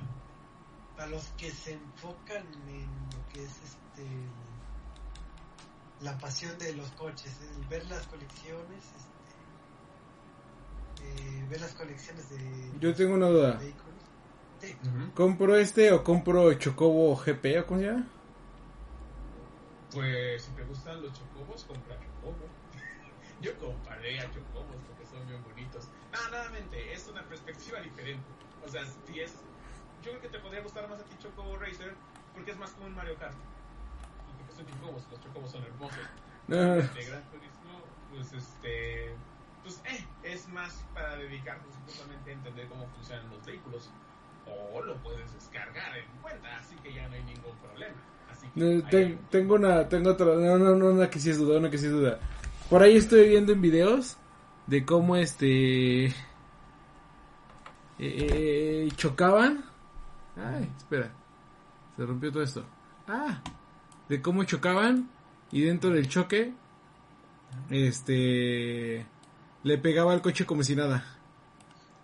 para los que se enfocan en lo que es este la pasión de los coches, el ver las colecciones, este, eh, ver las colecciones de Yo tengo una duda. ¿Compro este o compro Chocobo GP o cómo se llama? Pues si te gustan los chocobos, compra chocobo. Yo comparé a chocobos porque son bien bonitos. No, nuevamente, es una perspectiva diferente. O sea, si es. Yo creo que te podría gustar más a ti Chocobo Racer porque es más como un Mario Kart. Y porque son chocobos, los chocobos son hermosos. No. De Gran Turismo, pues este. Pues eh, es más para dedicarnos justamente a entender cómo funcionan los vehículos. O lo puedes descargar en cuenta, así que ya no hay ningún problema. Así que No, ahí- ten- tengo una, tengo otra, no, no, no, una que sí es duda, una que sí es duda. Por ahí estoy viendo en videos de cómo este eh, chocaban. Ay, espera, se rompió todo esto. Ah, de cómo chocaban y dentro del choque, este, le pegaba al coche como si nada.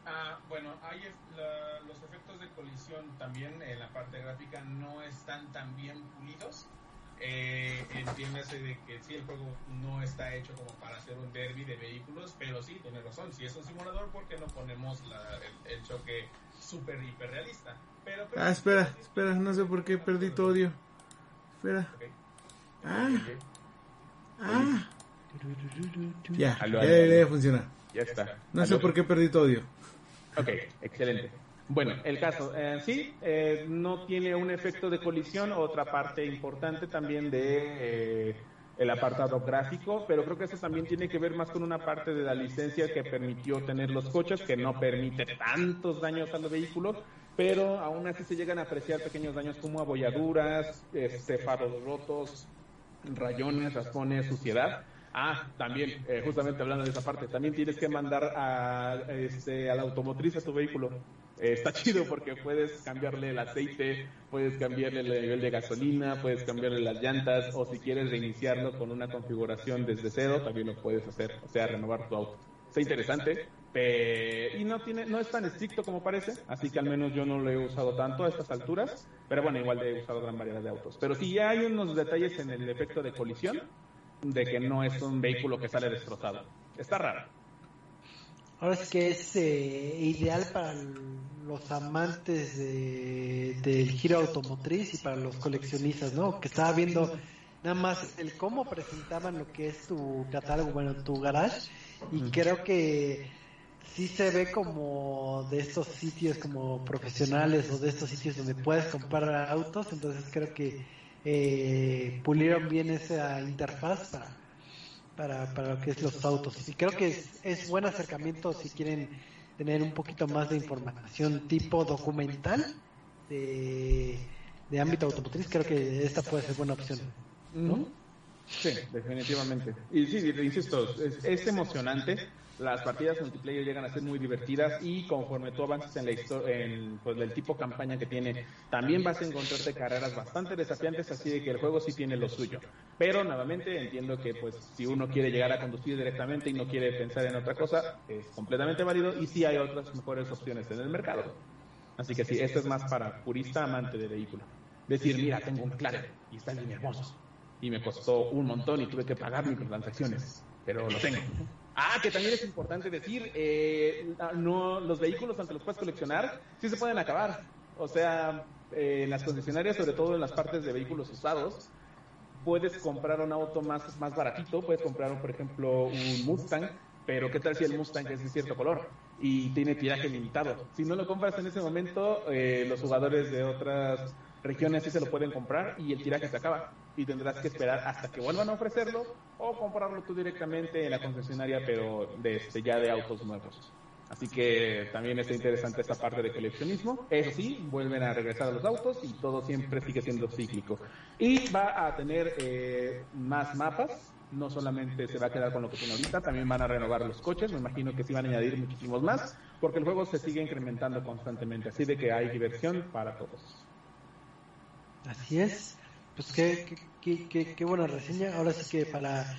Ah, bueno, hay la- los efectos de colisión también en la parte gráfica no están tan bien. Eh, entiéndase de que sí, el juego no está hecho como para hacer un derby de vehículos, pero sí, tiene razón. Si es un simulador, ¿por qué no ponemos la- el, el choque súper hiperrealista? Pero, pero- Ah, espera, espera, no sé por qué perdí tu audio. Espera. Ah. Ah. Ya, Aló, ya debería funcionar. Ya está. No sé por qué perdí tu audio. Ok, excelente. Bueno, el caso, eh, sí, eh, no tiene un efecto de colisión, otra parte importante también de eh, el apartado gráfico, pero creo que eso también tiene que ver más con una parte de la licencia que permitió tener los coches, que no permite tantos daños a los vehículos, pero aún así se llegan a apreciar pequeños daños como abolladuras, este, faros rotos, rayones, raspones, suciedad. Ah, también, eh, justamente hablando de esa parte, también tienes que mandar a, este, a la automotriz a tu vehículo. Eh, está chido porque puedes cambiarle el aceite, puedes cambiarle el nivel de gasolina, puedes cambiarle las llantas o si quieres reiniciarlo con una configuración desde cero, también lo puedes hacer, o sea, renovar tu auto. Está interesante y no tiene no es tan estricto como parece, así que al menos yo no lo he usado tanto a estas alturas, pero bueno, igual he usado gran variedad de autos. Pero sí ya hay unos detalles en el efecto de colisión de que no es un vehículo que sale destrozado. Está raro. Ahora es que es eh, ideal para los amantes de, del giro automotriz y para los coleccionistas, ¿no? Que estaba viendo nada más el cómo presentaban lo que es tu catálogo, bueno, tu garage, y creo que sí se ve como de estos sitios como profesionales o de estos sitios donde puedes comprar autos, entonces creo que eh, pulieron bien esa interfaz para para, para lo que es los autos. Y creo que es, es buen acercamiento si quieren tener un poquito más de información tipo documental de, de ámbito automotriz. Creo que esta puede ser buena opción. ¿no? Sí, definitivamente. Y sí, insisto, es, es emocionante. Las partidas multiplayer llegan a ser muy divertidas y conforme tú avances en la historia, en pues, el tipo campaña que tiene, también vas a encontrarte carreras bastante desafiantes, así de que el juego sí tiene lo suyo. Pero nuevamente entiendo que pues si uno quiere llegar a conducir directamente y no quiere pensar en otra cosa, es completamente válido y sí hay otras mejores opciones en el mercado. Así que sí, esto es más para purista amante de vehículo. Decir, mira, tengo un McLaren y está bien hermoso. Y me costó un montón y tuve que pagar microtransacciones, pero lo tengo. Ah, que también es importante decir, eh, no, los vehículos, aunque los puedas coleccionar, sí se pueden acabar. O sea, eh, en las concesionarias, sobre todo en las partes de vehículos usados, puedes comprar un auto más, más baratito, puedes comprar, por ejemplo, un Mustang, pero ¿qué tal si el Mustang es de cierto color y tiene tiraje limitado? Si no lo compras en ese momento, eh, los jugadores de otras regiones sí se lo pueden comprar y el tiraje se acaba y tendrás que esperar hasta que vuelvan a ofrecerlo o comprarlo tú directamente en la concesionaria, pero de este, ya de autos nuevos. Así que también está interesante esta parte de coleccionismo. Eso sí, vuelven a regresar a los autos y todo siempre sigue siendo cíclico. Y va a tener eh, más mapas. No solamente se va a quedar con lo que tiene ahorita, también van a renovar los coches. Me imagino que sí van a añadir muchísimos más, porque el juego se sigue incrementando constantemente. Así de que hay diversión para todos. Así es. Pues qué, qué, qué, qué, qué buena reseña. Ahora sí que para,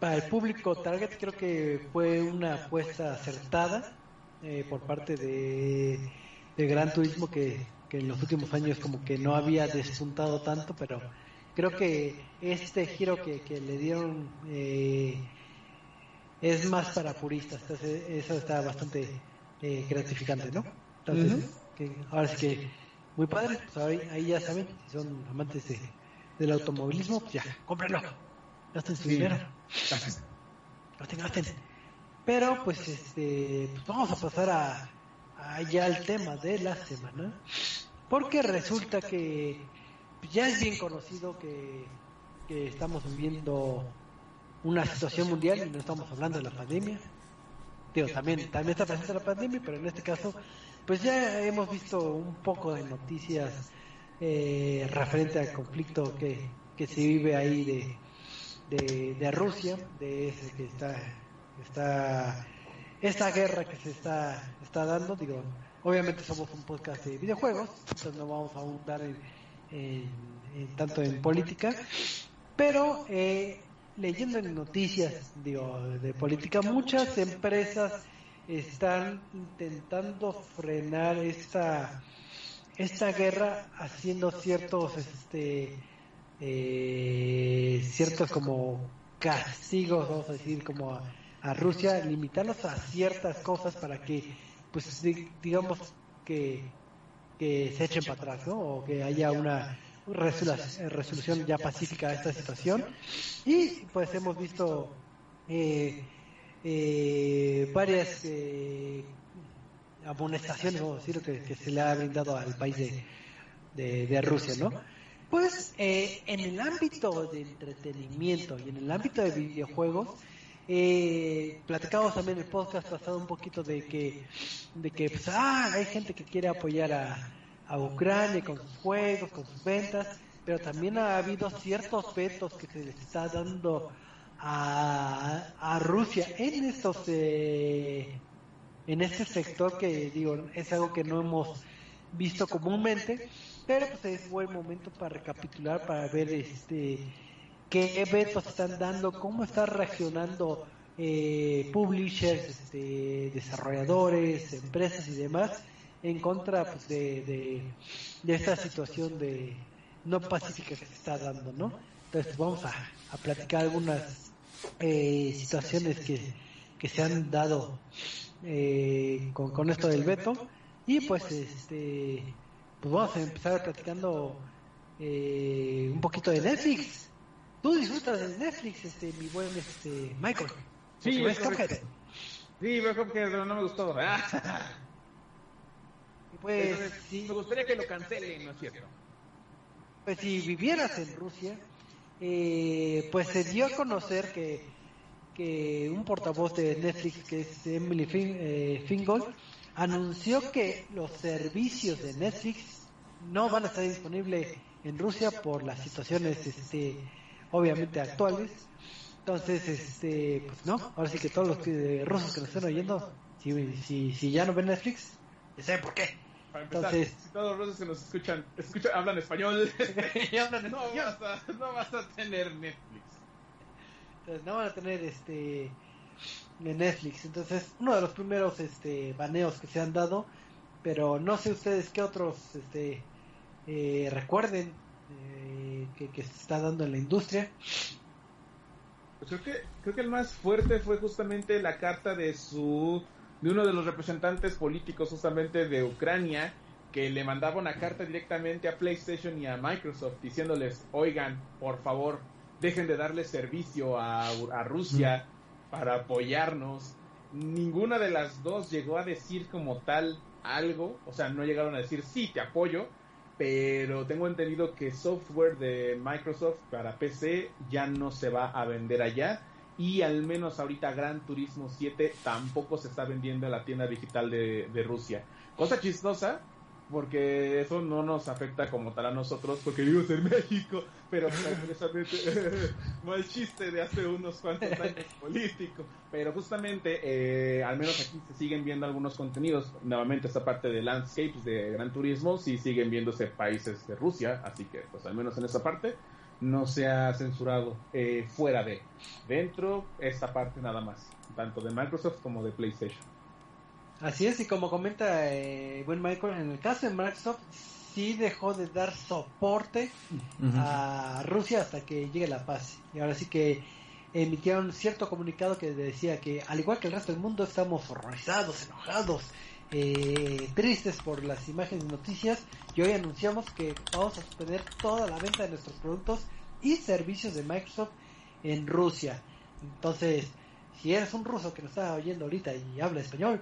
para el público target creo que fue una apuesta acertada eh, por parte de, de Gran Turismo que, que en los últimos años como que no había despuntado tanto, pero creo que este giro que, que le dieron eh, es más para puristas, entonces eso está bastante eh, gratificante, ¿no? Entonces, que, ahora sí que muy padre, pues ahí, ahí ya saben, si son amantes de, del automovilismo, pues ya, cómprenlo, gasten su dinero, gasten, gasten. Pero pues este, pues vamos a pasar a, a ya al tema de la semana, porque resulta que ya es bien conocido que, que estamos viviendo una situación mundial y no estamos hablando de la pandemia. Digo, también, también está presente la pandemia, pero en este caso, pues ya hemos visto un poco de noticias eh, referente al conflicto que, que se vive ahí de, de, Rusia, de ese que está, está esta guerra que se está, está dando. Digo, obviamente somos un podcast de videojuegos, entonces no vamos a abundar en, en, en tanto en política, pero eh, leyendo en noticias digo, de política, muchas empresas están intentando frenar esta esta guerra haciendo ciertos este eh, ciertos como castigos vamos a decir como a, a Rusia limitarlos a ciertas cosas para que pues digamos que que se echen para atrás ¿no? o que haya una resolución ya pacífica a esta situación y pues hemos visto eh, eh, varias eh, amonestaciones vamos a decir que, que, se le ha brindado al país de, de, Rusia no pues eh, en el ámbito de entretenimiento y en el ámbito de videojuegos eh, platicamos también en el podcast pasado un poquito de que de que pues, ah, hay gente que quiere apoyar a a Ucrania con sus juegos, con sus ventas, pero también ha habido ciertos vetos que se les está dando a, a Rusia en estos eh, en este sector que digo es algo que no hemos visto comúnmente, pero pues es buen momento para recapitular para ver este qué vetos están dando, cómo está reaccionando eh, publishers, este, desarrolladores, empresas y demás en contra pues, de, de, de, esta situación de no pacífica que se está dando, ¿no? Entonces vamos a, a platicar algunas eh, situaciones que, que se han dado eh, con, con esto del veto y pues este pues vamos a empezar platicando eh, un poquito de Netflix. Tú disfrutas de Netflix, este mi buen este Michael. Sí, es Cuphead. Sí, veo Cuphead, no me gustó. Pues, sí. Me gustaría que lo cancelen, ¿no es cierto? Pues si vivieras en Rusia, eh, pues se dio a conocer que, que un portavoz de Netflix, que es Emily Fing, eh, Fingold, anunció que los servicios de Netflix no van a estar disponibles en Rusia por las situaciones, este, obviamente actuales. Entonces, este, pues no, ahora sí que todos los que, rusos que nos estén oyendo, si, si, si ya no ven Netflix, ya saben por qué. Para empezar, Entonces, si todos los rusos que nos escuchan, escuchan hablan español, hablan no, vas a, no vas a tener Netflix. Entonces no van a tener este en Netflix. Entonces, uno de los primeros este baneos que se han dado, pero no sé ustedes qué otros este eh, recuerden eh, que, que se está dando en la industria. Pues creo que creo que el más fuerte fue justamente la carta de su de uno de los representantes políticos justamente de Ucrania que le mandaba una carta directamente a PlayStation y a Microsoft diciéndoles, oigan, por favor, dejen de darle servicio a, a Rusia para apoyarnos. Ninguna de las dos llegó a decir como tal algo, o sea, no llegaron a decir, sí, te apoyo, pero tengo entendido que software de Microsoft para PC ya no se va a vender allá y al menos ahorita Gran Turismo 7 tampoco se está vendiendo en la tienda digital de, de Rusia. Cosa chistosa, porque eso no nos afecta como tal a nosotros, porque vivimos en México, pero precisamente mal chiste de hace unos cuantos años político. Pero justamente, eh, al menos aquí se siguen viendo algunos contenidos. Nuevamente, esta parte de landscapes de Gran Turismo, sí siguen viéndose países de Rusia, así que, pues al menos en esa parte no se ha censurado eh, fuera de. Dentro, esta parte nada más, tanto de Microsoft como de PlayStation. Así es, y como comenta eh, buen Michael, en el caso de Microsoft sí dejó de dar soporte a Rusia hasta que llegue la paz. Y ahora sí que emitieron cierto comunicado que decía que al igual que el resto del mundo estamos horrorizados, enojados, eh, tristes por las imágenes y noticias y hoy anunciamos que vamos a suspender toda la venta de nuestros productos y servicios de Microsoft en Rusia. Entonces, si eres un ruso que nos está oyendo ahorita y habla español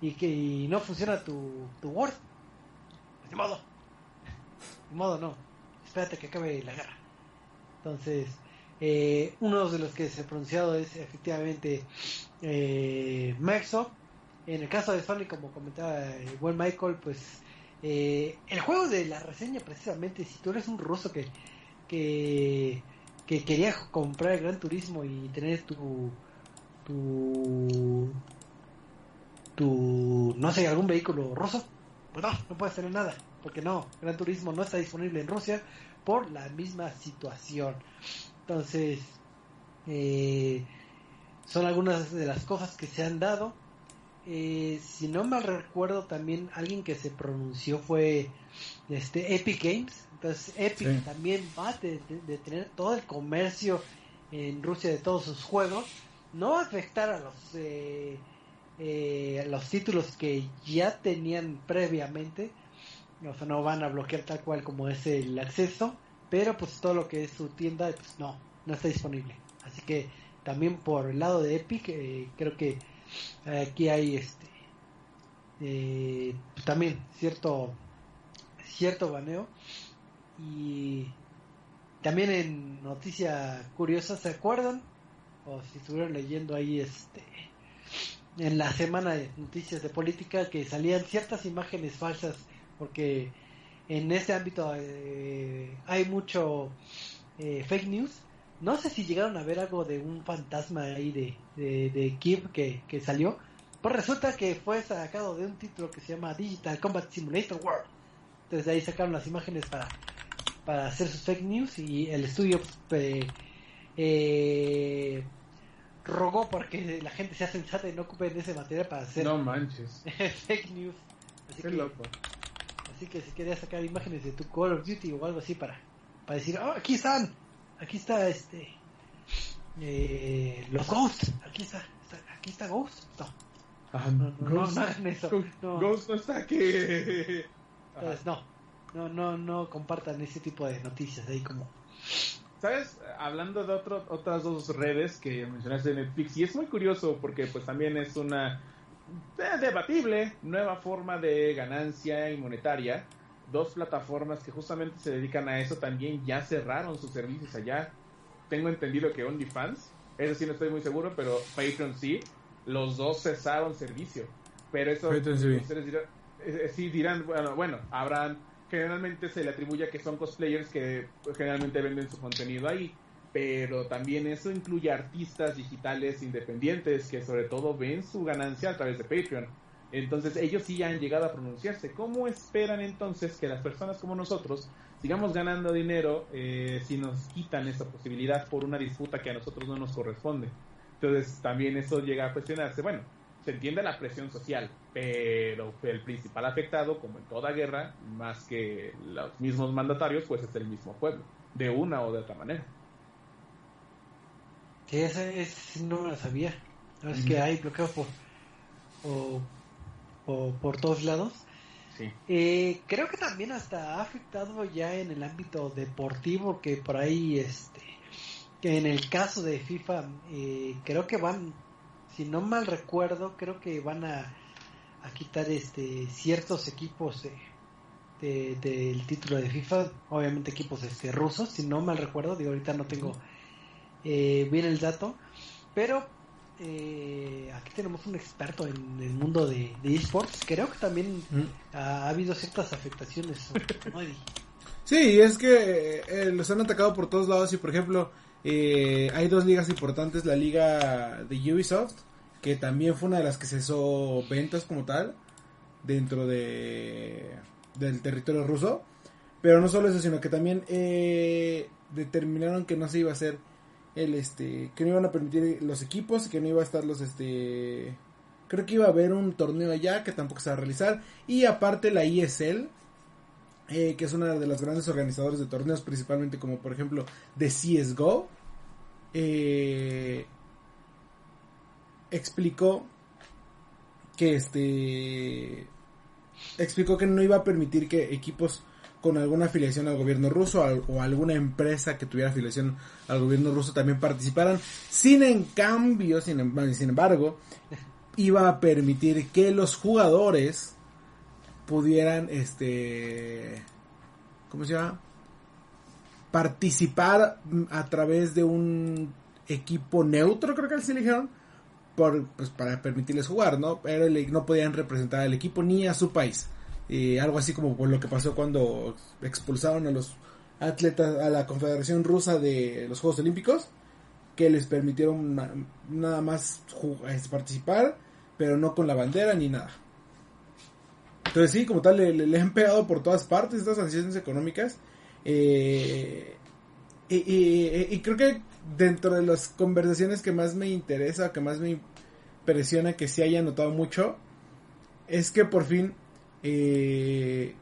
y que no funciona tu, tu Word, pues de modo, de modo no, espérate que acabe la guerra. Entonces, eh, uno de los que se ha pronunciado es efectivamente eh, Microsoft. En el caso de Sony, como comentaba el buen Michael, pues eh, el juego de la reseña, precisamente, si tú eres un ruso que, que, que quería comprar el Gran Turismo y tener tu, tu, tu, no sé, algún vehículo ruso, pues no, no puedes tener nada, porque no, Gran Turismo no está disponible en Rusia por la misma situación. Entonces, eh, son algunas de las cosas que se han dado. Eh, si no mal recuerdo, también alguien que se pronunció fue este Epic Games. Entonces, Epic también va a de, tener todo el comercio en Rusia de todos sus juegos. No va a afectar a los, eh, los títulos que ya tenían previamente. O sea, no van a bloquear tal cual como es el acceso pero pues todo lo que es su tienda pues no no está disponible así que también por el lado de Epic eh, creo que aquí hay este eh, también cierto cierto baneo y también en noticia curiosa se acuerdan o si estuvieron leyendo ahí este en la semana de noticias de política que salían ciertas imágenes falsas porque en ese ámbito eh, hay mucho eh, fake news. No sé si llegaron a ver algo de un fantasma ahí de, de, de Kiev que, que salió. Pues resulta que fue sacado de un título que se llama Digital Combat Simulator World. Entonces de ahí sacaron las imágenes para, para hacer sus fake news y el estudio pues, eh, rogó porque la gente sea sensata y no ocupen ese material para hacer no manches. fake news. Así Qué loco. Así que si querías sacar imágenes de tu Call of Duty o algo así para, para decir, oh, aquí están, aquí está este, eh, los Ghosts, aquí está, aquí está Ghost. No, ah, no, no, Ghost, no. Ghost no está aquí. Entonces, no, no, no, no compartan ese tipo de noticias ahí como. ¿Sabes? Hablando de otro, otras dos redes que mencionaste de Netflix, y es muy curioso porque pues también es una eh, debatible, nueva forma de ganancia y monetaria. Dos plataformas que justamente se dedican a eso también ya cerraron sus servicios allá. Tengo entendido que OnlyFans, eso sí no estoy muy seguro, pero Patreon sí, los dos cesaron servicio. Pero eso sí. dirán, eh, sí dirán, bueno, bueno, habrán, generalmente se le atribuye que son cosplayers que generalmente venden su contenido ahí pero también eso incluye artistas digitales independientes que sobre todo ven su ganancia a través de Patreon. Entonces ellos sí han llegado a pronunciarse. ¿Cómo esperan entonces que las personas como nosotros sigamos ganando dinero eh, si nos quitan esa posibilidad por una disputa que a nosotros no nos corresponde? Entonces también eso llega a cuestionarse. Bueno, se entiende la presión social, pero el principal afectado, como en toda guerra, más que los mismos mandatarios, pues es el mismo pueblo, de una o de otra manera. Sí, ese, ese no me lo sabía. Es que hay bloqueo por, por, por todos lados. Sí. Eh, creo que también hasta ha afectado ya en el ámbito deportivo que por ahí, este, que en el caso de FIFA, eh, creo que van, si no mal recuerdo, creo que van a, a quitar este ciertos equipos de, del título de FIFA, obviamente equipos este rusos, si no mal recuerdo, digo ahorita no tengo eh, bien el dato, pero eh, aquí tenemos un experto en el mundo de, esports. Creo que también mm. ha, habido ciertas afectaciones. sí, es que eh, los han atacado por todos lados y por ejemplo eh, hay dos ligas importantes, la liga de Ubisoft, que también fue una de las que cesó ventas como tal dentro de del territorio ruso. Pero no solo eso, sino que también determinaron que no se iba a hacer el este que no iban a permitir los equipos que no iba a estar los este Creo que iba a haber un torneo allá que tampoco se va a realizar. Y aparte la ESL, eh, que es una de las grandes organizadores de torneos, principalmente como por ejemplo de CSGO, eh, explicó que este explicó que no iba a permitir que equipos con alguna afiliación al gobierno ruso o alguna empresa que tuviera afiliación al gobierno ruso también participaran. Sin en cambio, sin, sin embargo, iba a permitir que los jugadores pudieran, este, ¿cómo se llama? Participar a través de un equipo neutro, creo que se eligieron, por, pues, para permitirles jugar, ¿no? Pero no podían representar al equipo ni a su país. Y algo así como por lo que pasó cuando expulsaron a los atletas a la Confederación Rusa de los Juegos Olímpicos, que les permitieron nada más este, participar, pero no con la bandera ni nada. Entonces sí, como tal, le, han pegado por todas partes estas sanciones económicas. Eh, y, creo que dentro de las conversaciones que más me interesa, que más me impresiona que se haya notado mucho, es que por fin eh,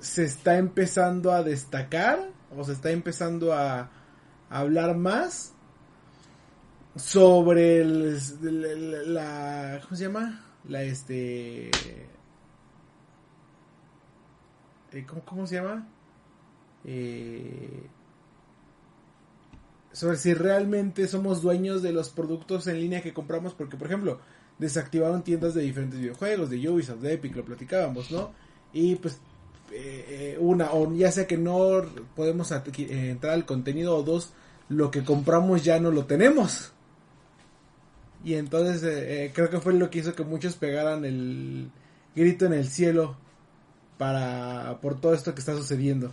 se está empezando a destacar o se está empezando a, hablar más sobre la, ¿cómo se llama? La este ¿cómo, ¿cómo, se llama? Eh, sobre si realmente somos dueños de los productos en línea que compramos, porque por ejemplo, desactivaron tiendas de diferentes videojuegos, de Ubisoft, de Epic, lo platicábamos, ¿no? Y pues eh, eh, una, o ya sea que no podemos eh, entrar al contenido, o dos, lo que compramos ya no lo tenemos. Y entonces creo que fue lo que hizo que muchos pegaran el grito en el cielo para por todo esto que está sucediendo.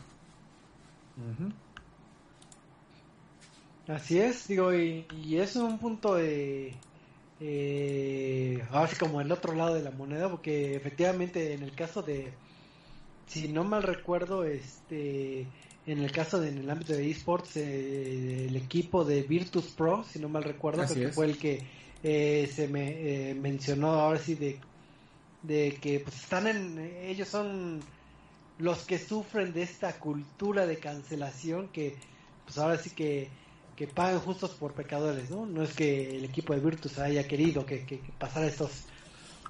Así es, digo, y, es un punto de... Eh, así como el otro lado de la moneda, porque efectivamente en el caso de, si no mal recuerdo, este, en el caso de en el ámbito de esports, eh, el equipo de Virtus Pro, si no mal recuerdo, que fue el que eh, se me eh, mencionó ahora sí de, de que pues están en, ellos son los que sufren de esta cultura de cancelación que pues ahora sí que que pagan justos por pecadores, ¿no? No es que el equipo de Virtus haya querido que, que, pasara estos...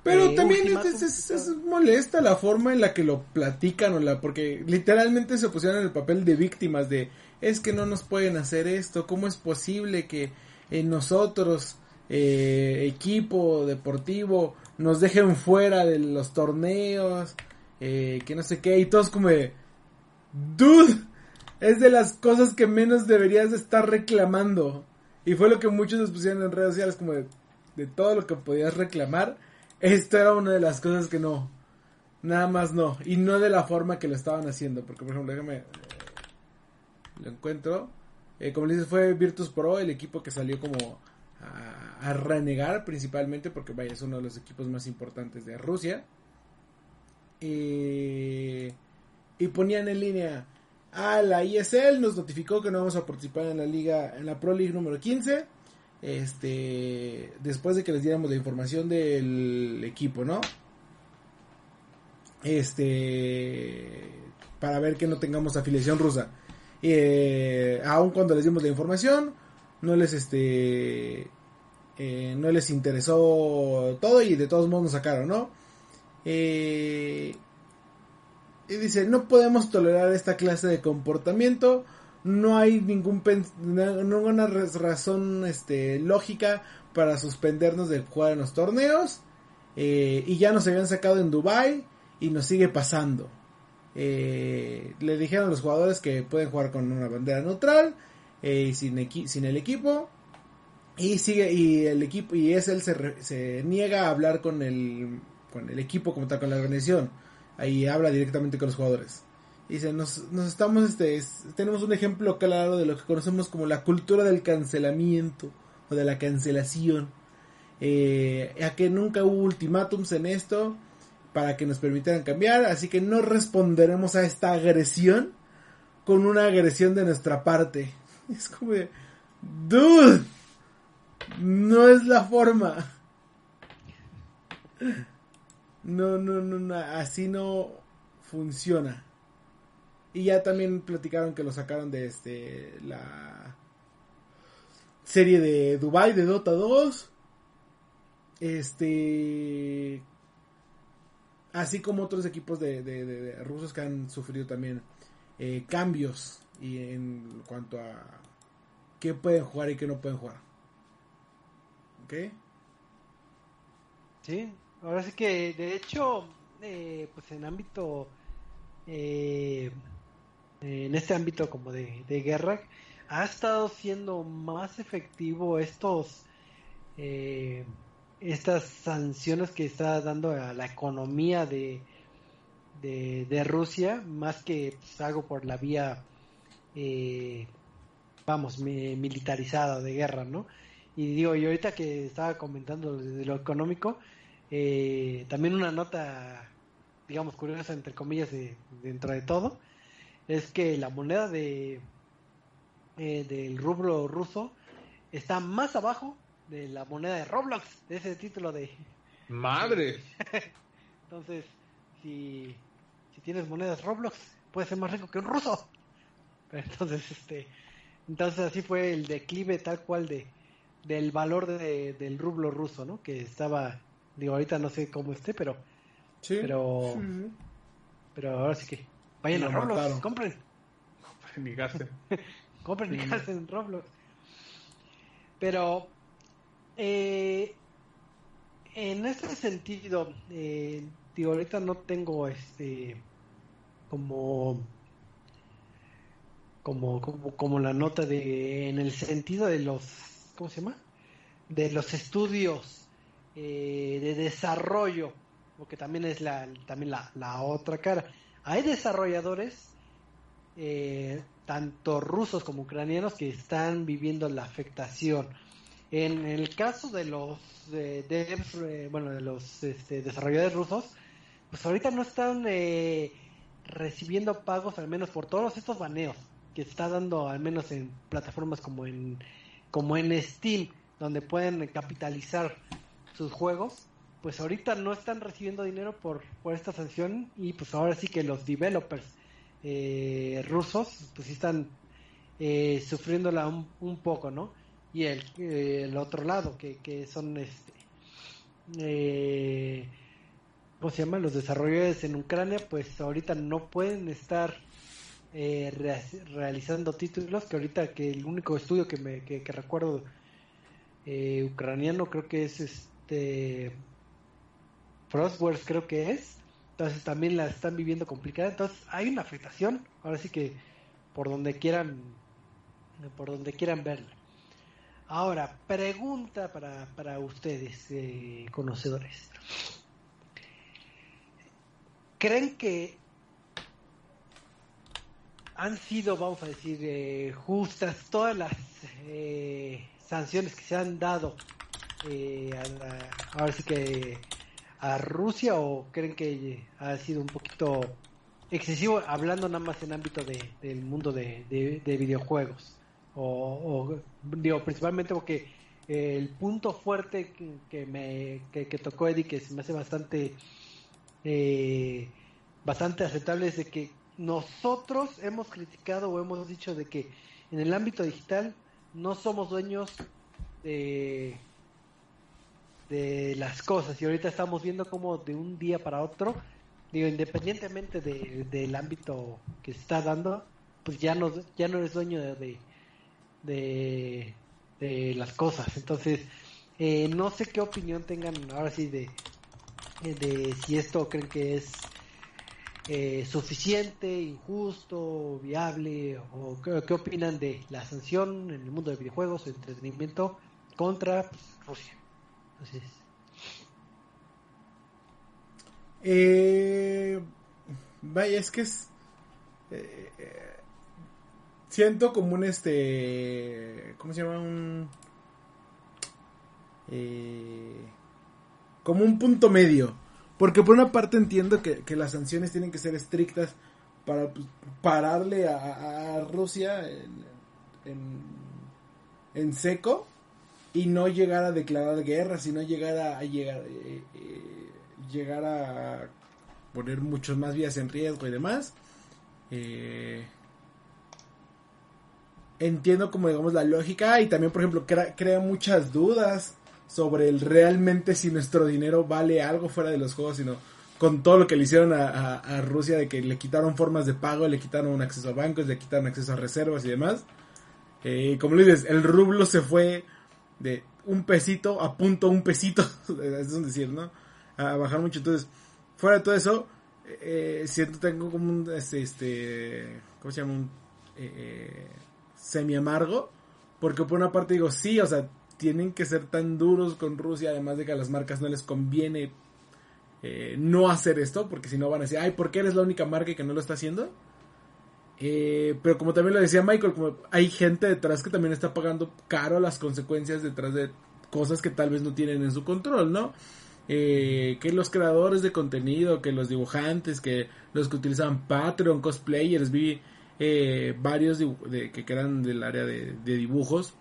Pero eh, también es, molesta la forma en la que lo platican o la porque literalmente se pusieron en el papel de víctimas de es que no nos pueden hacer esto, cómo es posible que en nosotros eh, equipo deportivo nos dejen fuera de los torneos, eh, que no sé qué y todos como de dude es de las cosas que menos deberías estar reclamando. Y fue lo que muchos nos pusieron en redes sociales, como de, todo lo que podías reclamar. Esto era una de las cosas que no. Nada más no. Y no de la forma que lo estaban haciendo. Porque, por ejemplo, déjame. Lo encuentro. Eh, como les dices, fue Virtus Pro el equipo que salió como a, renegar principalmente. Porque, vaya, es uno de los equipos más importantes de Rusia. y ponían en línea a la ISL, nos notificó que no vamos a participar en la liga, en la Pro League número 15. Este, después de que les diéramos la información del equipo, ¿no? Este, para ver que no tengamos afiliación rusa. Eh, aun cuando les dimos la información, no les este, eh, no les interesó todo y de todos modos nos sacaron, ¿no? Eh, y dice, no podemos tolerar esta clase de comportamiento, no hay ningún ninguna razón este, lógica para suspendernos de jugar en los torneos, eh, y ya nos habían sacado en Dubai y nos sigue pasando. Eh, le dijeron a los jugadores que pueden jugar con una bandera neutral y sin el equipo y sigue y el equipo y es él se, niega a hablar con el con el equipo como tal con la organización ahí habla directamente con los jugadores. Dice, nos, nos estamos, este, tenemos un ejemplo claro de lo que conocemos como la cultura del cancelamiento o de la cancelación. Eh, que nunca hubo ultimátums en esto para que nos permitieran cambiar, así que no responderemos a esta agresión con una agresión de nuestra parte. Es como de, dude, no es la forma. No, no, no, no, así no funciona. Y ya también platicaron que lo sacaron de este la serie de Dubai de Dota 2. Este así como otros equipos de, de- de- rusos que han sufrido también eh, cambios y en cuanto a qué pueden jugar y qué no pueden jugar. Sí, ahora sí que de hecho, eh, pues en ámbito, eh, en este ámbito como de, guerra, ha estado siendo más efectivo estos, eh, estas sanciones que está dando a la economía de, de, Rusia, más que pues, algo por la vía, eh, vamos, mi- militarizada de guerra, ¿no? Y digo, y ahorita que estaba comentando de lo económico, eh, también una nota, digamos, curiosa, entre comillas, de, dentro de todo, es que la moneda de eh, del rublo ruso está más abajo de la moneda de Roblox, de ese título de... Madre. Entonces, si, si tienes monedas Roblox, puedes ser más rico que un ruso. Pero entonces, este, entonces así fue el declive tal cual de del valor de- del rublo ruso, ¿no? Que estaba, digo, ahorita no sé cómo esté, pero, Sí. pero, Sí, pero ahora sí que vayan a Roblox, mataron. compren, Ni gasten. compren y gasten en Roblox. Pero, eh, en ese sentido, eh, digo, ahorita no tengo este como como, como como la nota de en el sentido de los ¿cómo se llama? de los estudios eh, de desarrollo porque también es la también la, la otra cara hay desarrolladores eh, tanto rusos como ucranianos que están viviendo la afectación en el caso de los devs, eh, bueno de los este, desarrolladores rusos pues ahorita no están eh, recibiendo pagos al menos por todos estos baneos que está dando al menos en plataformas como en como en Steam donde pueden capitalizar sus juegos pues ahorita no están recibiendo dinero por, por esta sanción y pues ahora sí que los developers eh, rusos pues están eh, sufriéndola un, un poco no y el, eh, el otro lado que, que son este eh, ¿cómo se llama? Los desarrolladores en Ucrania, pues ahorita no pueden estar eh, rea- realizando títulos, que ahorita que el único estudio que me que, recuerdo eh, ucraniano creo que es este Frostworks creo que es, entonces también la están viviendo complicada, entonces hay una afectación, ahora sí que por donde quieran por donde quieran verla. Ahora, pregunta para, para ustedes, eh, conocedores. ¿Creen que han sido, vamos a decir, eh, justas todas las eh, sanciones que se han dado eh, a la- que a Rusia o creen que ha sido un poquito excesivo hablando nada más en ámbito de, del mundo de, de- de videojuegos o, digo principalmente porque eh, el punto fuerte que, me que, que tocó Eddie que se me hace bastante eh, bastante aceptable es de que nosotros hemos criticado o hemos dicho de que en el ámbito digital no somos dueños de, de las cosas y ahorita estamos viendo como de un día para otro, digo, independientemente de- del ámbito que se está dando, pues ya no, ya no eres dueño de, de, de, las cosas. Entonces, eh, no sé qué opinión tengan ahora sí de, de si esto creen que es eh, suficiente, injusto, viable, o qué, opinan de la sanción en el mundo de videojuegos, entretenimiento contra Rusia. Entonces, Eh, vaya, es que es. eh, siento como un este. ¿Cómo se llama? Un. eh, como un punto medio. Porque por una parte entiendo que, que las sanciones tienen que ser estrictas para pues, pararle a, Rusia en, en, seco y no llegar a declarar guerra, sino llegar a, llegar, eh, eh, llegar a poner muchos más vías en riesgo y demás. Eh, entiendo como digamos la lógica y también por ejemplo crea, muchas dudas sobre el realmente si nuestro dinero vale algo fuera de los juegos, sino con todo lo que le hicieron a, Rusia de que le quitaron formas de pago, le quitaron acceso a bancos, le quitaron acceso a reservas y demás. Eh, como le dices, el rublo se fue de un pesito a punto un pesito, es decir, ¿no? A bajar mucho. Entonces, fuera de todo eso, eh, siento tengo como un, este, este ¿cómo se llama? Un eh, eh, semi amargo, porque por una parte digo, sí, o sea, tienen que ser tan duros con Rusia, además de que a las marcas no les conviene eh, no hacer esto, porque si no van a decir, ay, ¿por qué eres la única marca que no lo está haciendo? Eh, pero como también lo decía Michael, como hay gente detrás que también está pagando caro las consecuencias detrás de cosas que tal vez no tienen en su control, ¿no? Eh, que los creadores de contenido, que los dibujantes, que los que utilizan Patreon, cosplayers, vi eh, varios que eran del área de, dibujos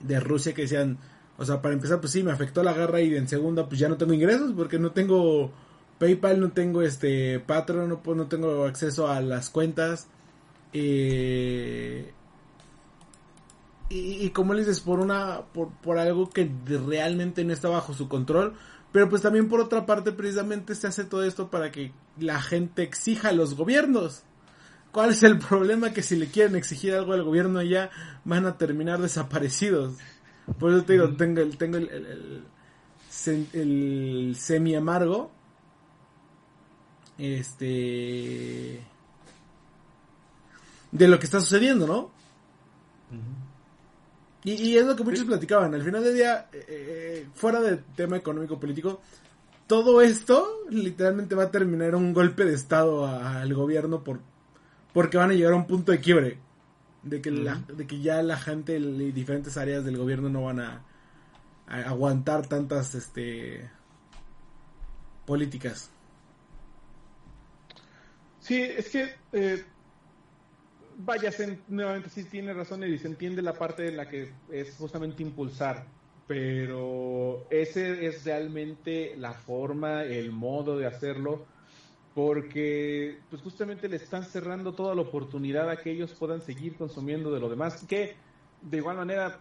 de Rusia que decían, o sea, para empezar, pues sí, me afectó la guerra y en segunda, pues ya no tengo ingresos porque no tengo PayPal, no tengo este Patreon, no, no tengo acceso a las cuentas. Eh, y, como les dices, por una, por, por algo que realmente no está bajo su control, pero pues también por otra parte precisamente se hace todo esto para que la gente exija a los gobiernos. ¿Cuál es el problema? Que si le quieren exigir algo al gobierno ya van a terminar desaparecidos. Por eso te digo, tengo el, tengo el, el, el, semi amargo. Este. De lo que está sucediendo, ¿no? y, es lo que muchos platicaban. Al final del día, eh, eh, fuera del tema económico político, todo esto literalmente va a terminar un golpe de estado al gobierno por porque van a llegar a un punto de quiebre de que, de que ya la gente de diferentes áreas del gobierno no van a, aguantar tantas este políticas. Sí, es que eh, vaya, nuevamente sí tiene razón y se entiende la parte en la que es justamente impulsar, pero ese es realmente la forma, el modo de hacerlo porque pues justamente le están cerrando toda la oportunidad a que ellos puedan seguir consumiendo de lo demás, que de igual manera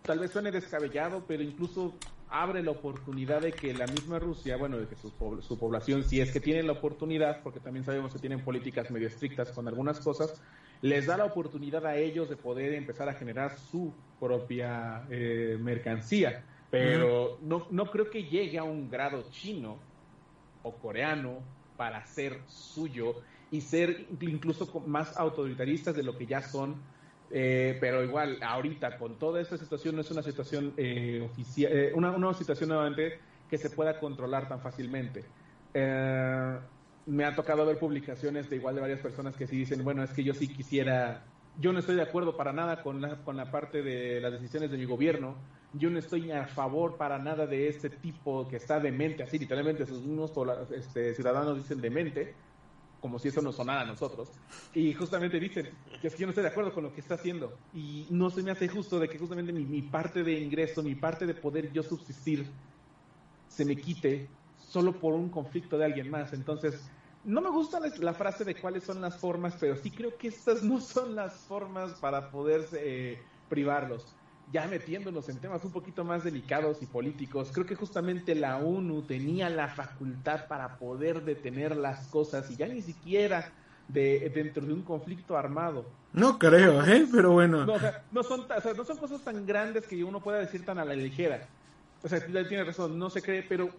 tal vez suene descabellado, pero incluso abre la oportunidad de que la misma Rusia, bueno, de que su, su población, si es que tienen la oportunidad, porque también sabemos que tienen políticas medio estrictas con algunas cosas, les da la oportunidad a ellos de poder empezar a generar su propia eh, mercancía. Pero no, no creo que llegue a un grado chino o coreano para ser suyo y ser incluso más autoritaristas de lo que ya son. Eh, pero igual, ahorita, con toda esta situación, no es una situación eh, oficial, eh, una, una, situación nuevamente que se pueda controlar tan fácilmente. me ha tocado ver publicaciones de igual de varias personas que sí dicen, bueno, es que yo sí quisiera, yo no estoy de acuerdo para nada con la, con la parte de las decisiones de mi gobierno, yo no estoy a favor para nada de este tipo que está demente, así literalmente sus mismos este, ciudadanos dicen demente, como si eso nos sonara a nosotros, y justamente dicen que es que yo no estoy de acuerdo con lo que está haciendo, y no se me hace justo de que justamente mi, parte de ingreso, mi parte de poder yo subsistir, se me quite solo por un conflicto de alguien más. Entonces, no me gusta la, frase de cuáles son las formas, pero sí creo que estas no son las formas para poder eh, privarlos ya metiéndonos en temas un poquito más delicados y políticos, creo que justamente la ONU tenía la facultad para poder detener las cosas y ya ni siquiera de dentro de un conflicto armado. No creo, ¿eh? Pero bueno. No, o sea, no son, o sea, no son cosas tan grandes que uno pueda decir tan a la ligera. O sea, tiene razón, no se cree, pero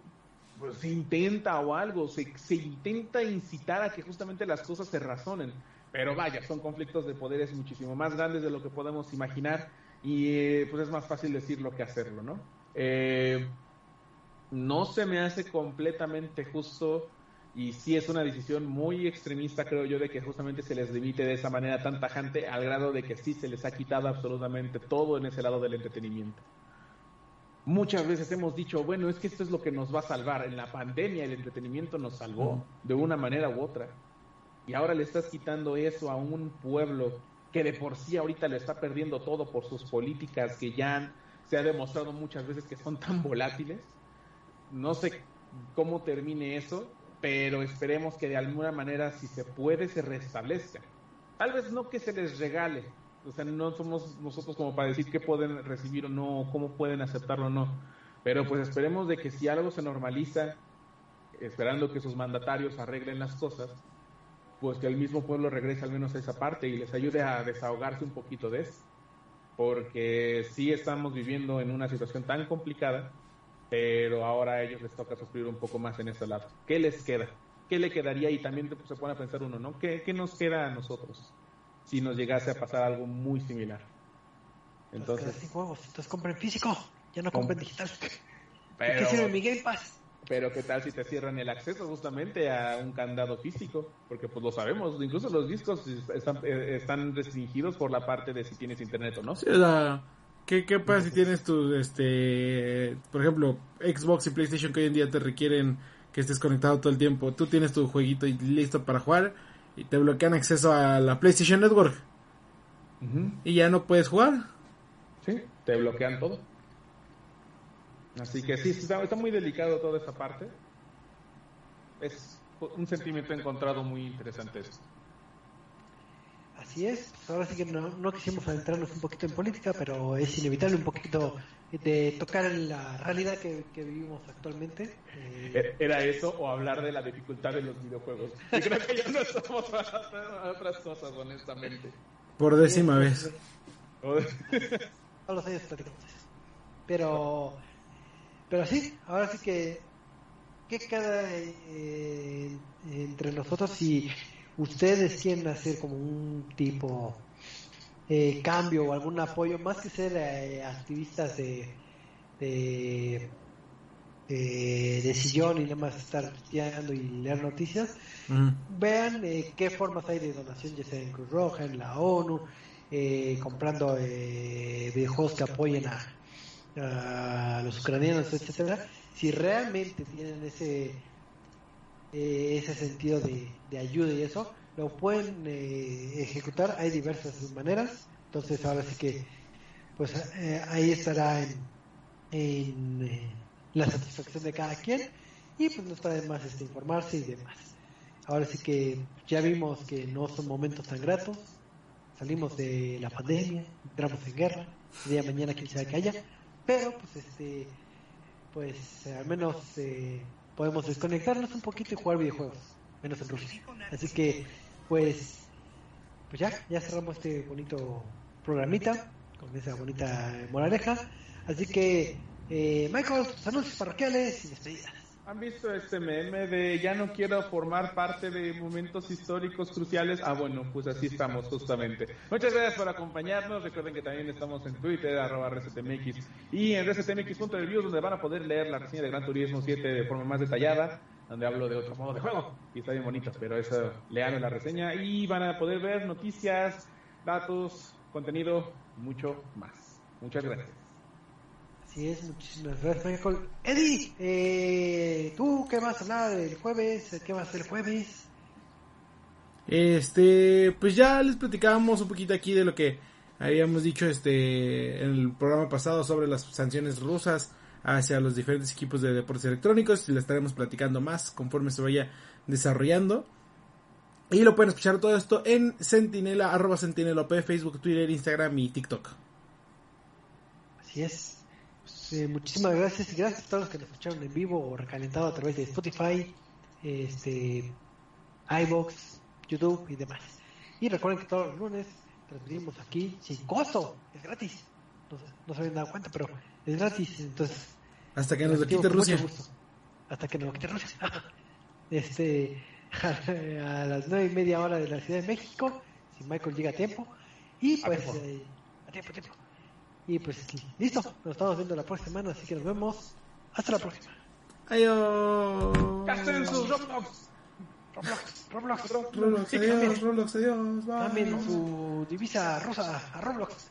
pues, se intenta o algo, se, se intenta incitar a que justamente las cosas se razonen. Pero vaya, son conflictos de poderes muchísimo más grandes de lo que podemos imaginar y eh, pues es más fácil decirlo que hacerlo, ¿no? Eh, no se me hace completamente justo y sí es una decisión muy extremista, creo yo, de que justamente se les limite de esa manera tan tajante al grado de que sí se les ha quitado absolutamente todo en ese lado del entretenimiento. Muchas veces hemos dicho, bueno, es que esto es lo que nos va a salvar. En la pandemia el entretenimiento nos salvó de una manera u otra. Y ahora le estás quitando eso a un pueblo que de por sí ahorita le está perdiendo todo por sus políticas que ya se ha demostrado muchas veces que son tan volátiles. No sé cómo termine eso, pero esperemos que de alguna manera, si se puede, se restablezca. Tal vez no que se les regale, o sea, no somos nosotros como para decir qué pueden recibir o no, cómo pueden aceptarlo o no, pero pues esperemos de que si algo se normaliza, esperando que sus mandatarios arreglen las cosas, pues que el mismo pueblo regrese al menos a esa parte y les ayude a desahogarse un poquito de eso. Porque sí estamos viviendo en una situación tan complicada, pero ahora a ellos les toca sufrir un poco más en ese lado. ¿Qué les queda? ¿Qué le quedaría? Y también se pone a pensar uno, ¿no? ¿Qué, qué nos queda a nosotros si nos llegase a pasar algo muy similar? Entonces, sin juegos, entonces compren físico, ya no compren digital. Pero, ¿Qué sirve mi Game Pass? Pero qué tal si te cierran el acceso justamente a un candado físico, porque pues lo sabemos, incluso los discos están, eh, están restringidos por la parte de si tienes internet o no. Sí, ¿qué, qué pasa si tienes tu, este, por ejemplo, Xbox y PlayStation que hoy en día te requieren que estés conectado todo el tiempo? Tú tienes tu jueguito y listo para jugar y te bloquean acceso a la PlayStation Network y ya no puedes jugar. Sí, te bloquean todo. Así que sí, está, está muy delicado toda esa parte. Es un sentimiento encontrado muy interesante eso. Así es, ahora sí que no, no quisimos adentrarnos un poquito en política, pero es inevitable un poquito de tocar la realidad que, que vivimos actualmente. Eh, Era eso o hablar de la dificultad de los videojuegos. Y creo que ya no estamos para otras cosas, honestamente. Por décima vez. No los años platicamos eso. Pero, pero sí, ahora sí que, ¿qué queda eh, entre nosotros si ustedes quieren hacer como un tipo eh, cambio o algún apoyo, más que ser eh, activistas de, de, de, de sillón y nada más estar estudiando y leer noticias? Vean eh, qué formas hay de donación, ya sea en Cruz Roja, en la ONU, eh, comprando eh, videojuegos que apoyen a, a los ucranianos, etcétera. Si realmente tienen ese eh, ese sentido de, de ayuda y eso, lo pueden eh, ejecutar. Hay diversas maneras. Entonces ahora sí que pues eh, ahí estará en, en la satisfacción de cada quien y pues no está de más este, informarse y demás. Ahora sí que ya vimos que no son momentos tan gratos. Salimos de la pandemia, entramos en guerra. El día de mañana quién sabe que haya. Pero pues este pues al menos eh, podemos desconectarnos un poquito y jugar videojuegos, menos en Rusia. Así que pues pues ya, ya cerramos este bonito programita con esa bonita moraleja. Así que eh, Michael, tus anuncios parroquiales y despedidas. ¿Han visto este meme de ya no quiero formar parte de momentos históricos cruciales? Ah, bueno, pues así estamos justamente. Muchas gracias por acompañarnos. Recuerden que también estamos en Twitter, arroba ResetMX y en ResetMX.reviews donde van a poder leer la reseña de Gran Turismo 7 de forma más detallada, donde hablo de otro modo de juego. Y está bien bonito, pero eso, lean la reseña y van a poder ver noticias, datos, contenido, mucho más. Muchas gracias. Así es, muchísimas gracias Michael. Eddie, eh, ¿tú qué vas a hablar el jueves? ¿Qué vas a hacer el jueves? Este, pues ya les platicábamos un poquito aquí de lo que habíamos dicho este en el programa pasado sobre las sanciones rusas hacia los diferentes equipos de deportes electrónicos y le estaremos platicando más conforme se vaya desarrollando. Y lo pueden escuchar todo esto en Sentinela, arroba Sentinela OP, Facebook, Twitter, Instagram y TikTok. Así es. Eh, muchísimas gracias y gracias a todos los que nos escucharon en vivo o recalentado a través de Spotify, este, iBox, YouTube y demás. Y recuerden que todos los lunes transmitimos aquí sin costo, es gratis. No, se- no se habían dado cuenta, pero es gratis. Entonces, Hasta que nos lo quite Rusia. Hasta que nos lo quite Rusia. este, a las nueve y media hora de la Ciudad de México, si Michael llega a tiempo. Y A pues, tiempo. eh, a tiempo, a tiempo. Y pues listo, nos estamos viendo la próxima semana, así que nos vemos. Hasta la próxima. Adiós. Gasten sus Roblox. Roblox, Roblox, Roblox, Sí, adiós, Roblox, adiós. Bye. cambien su divisa rosa a Roblox.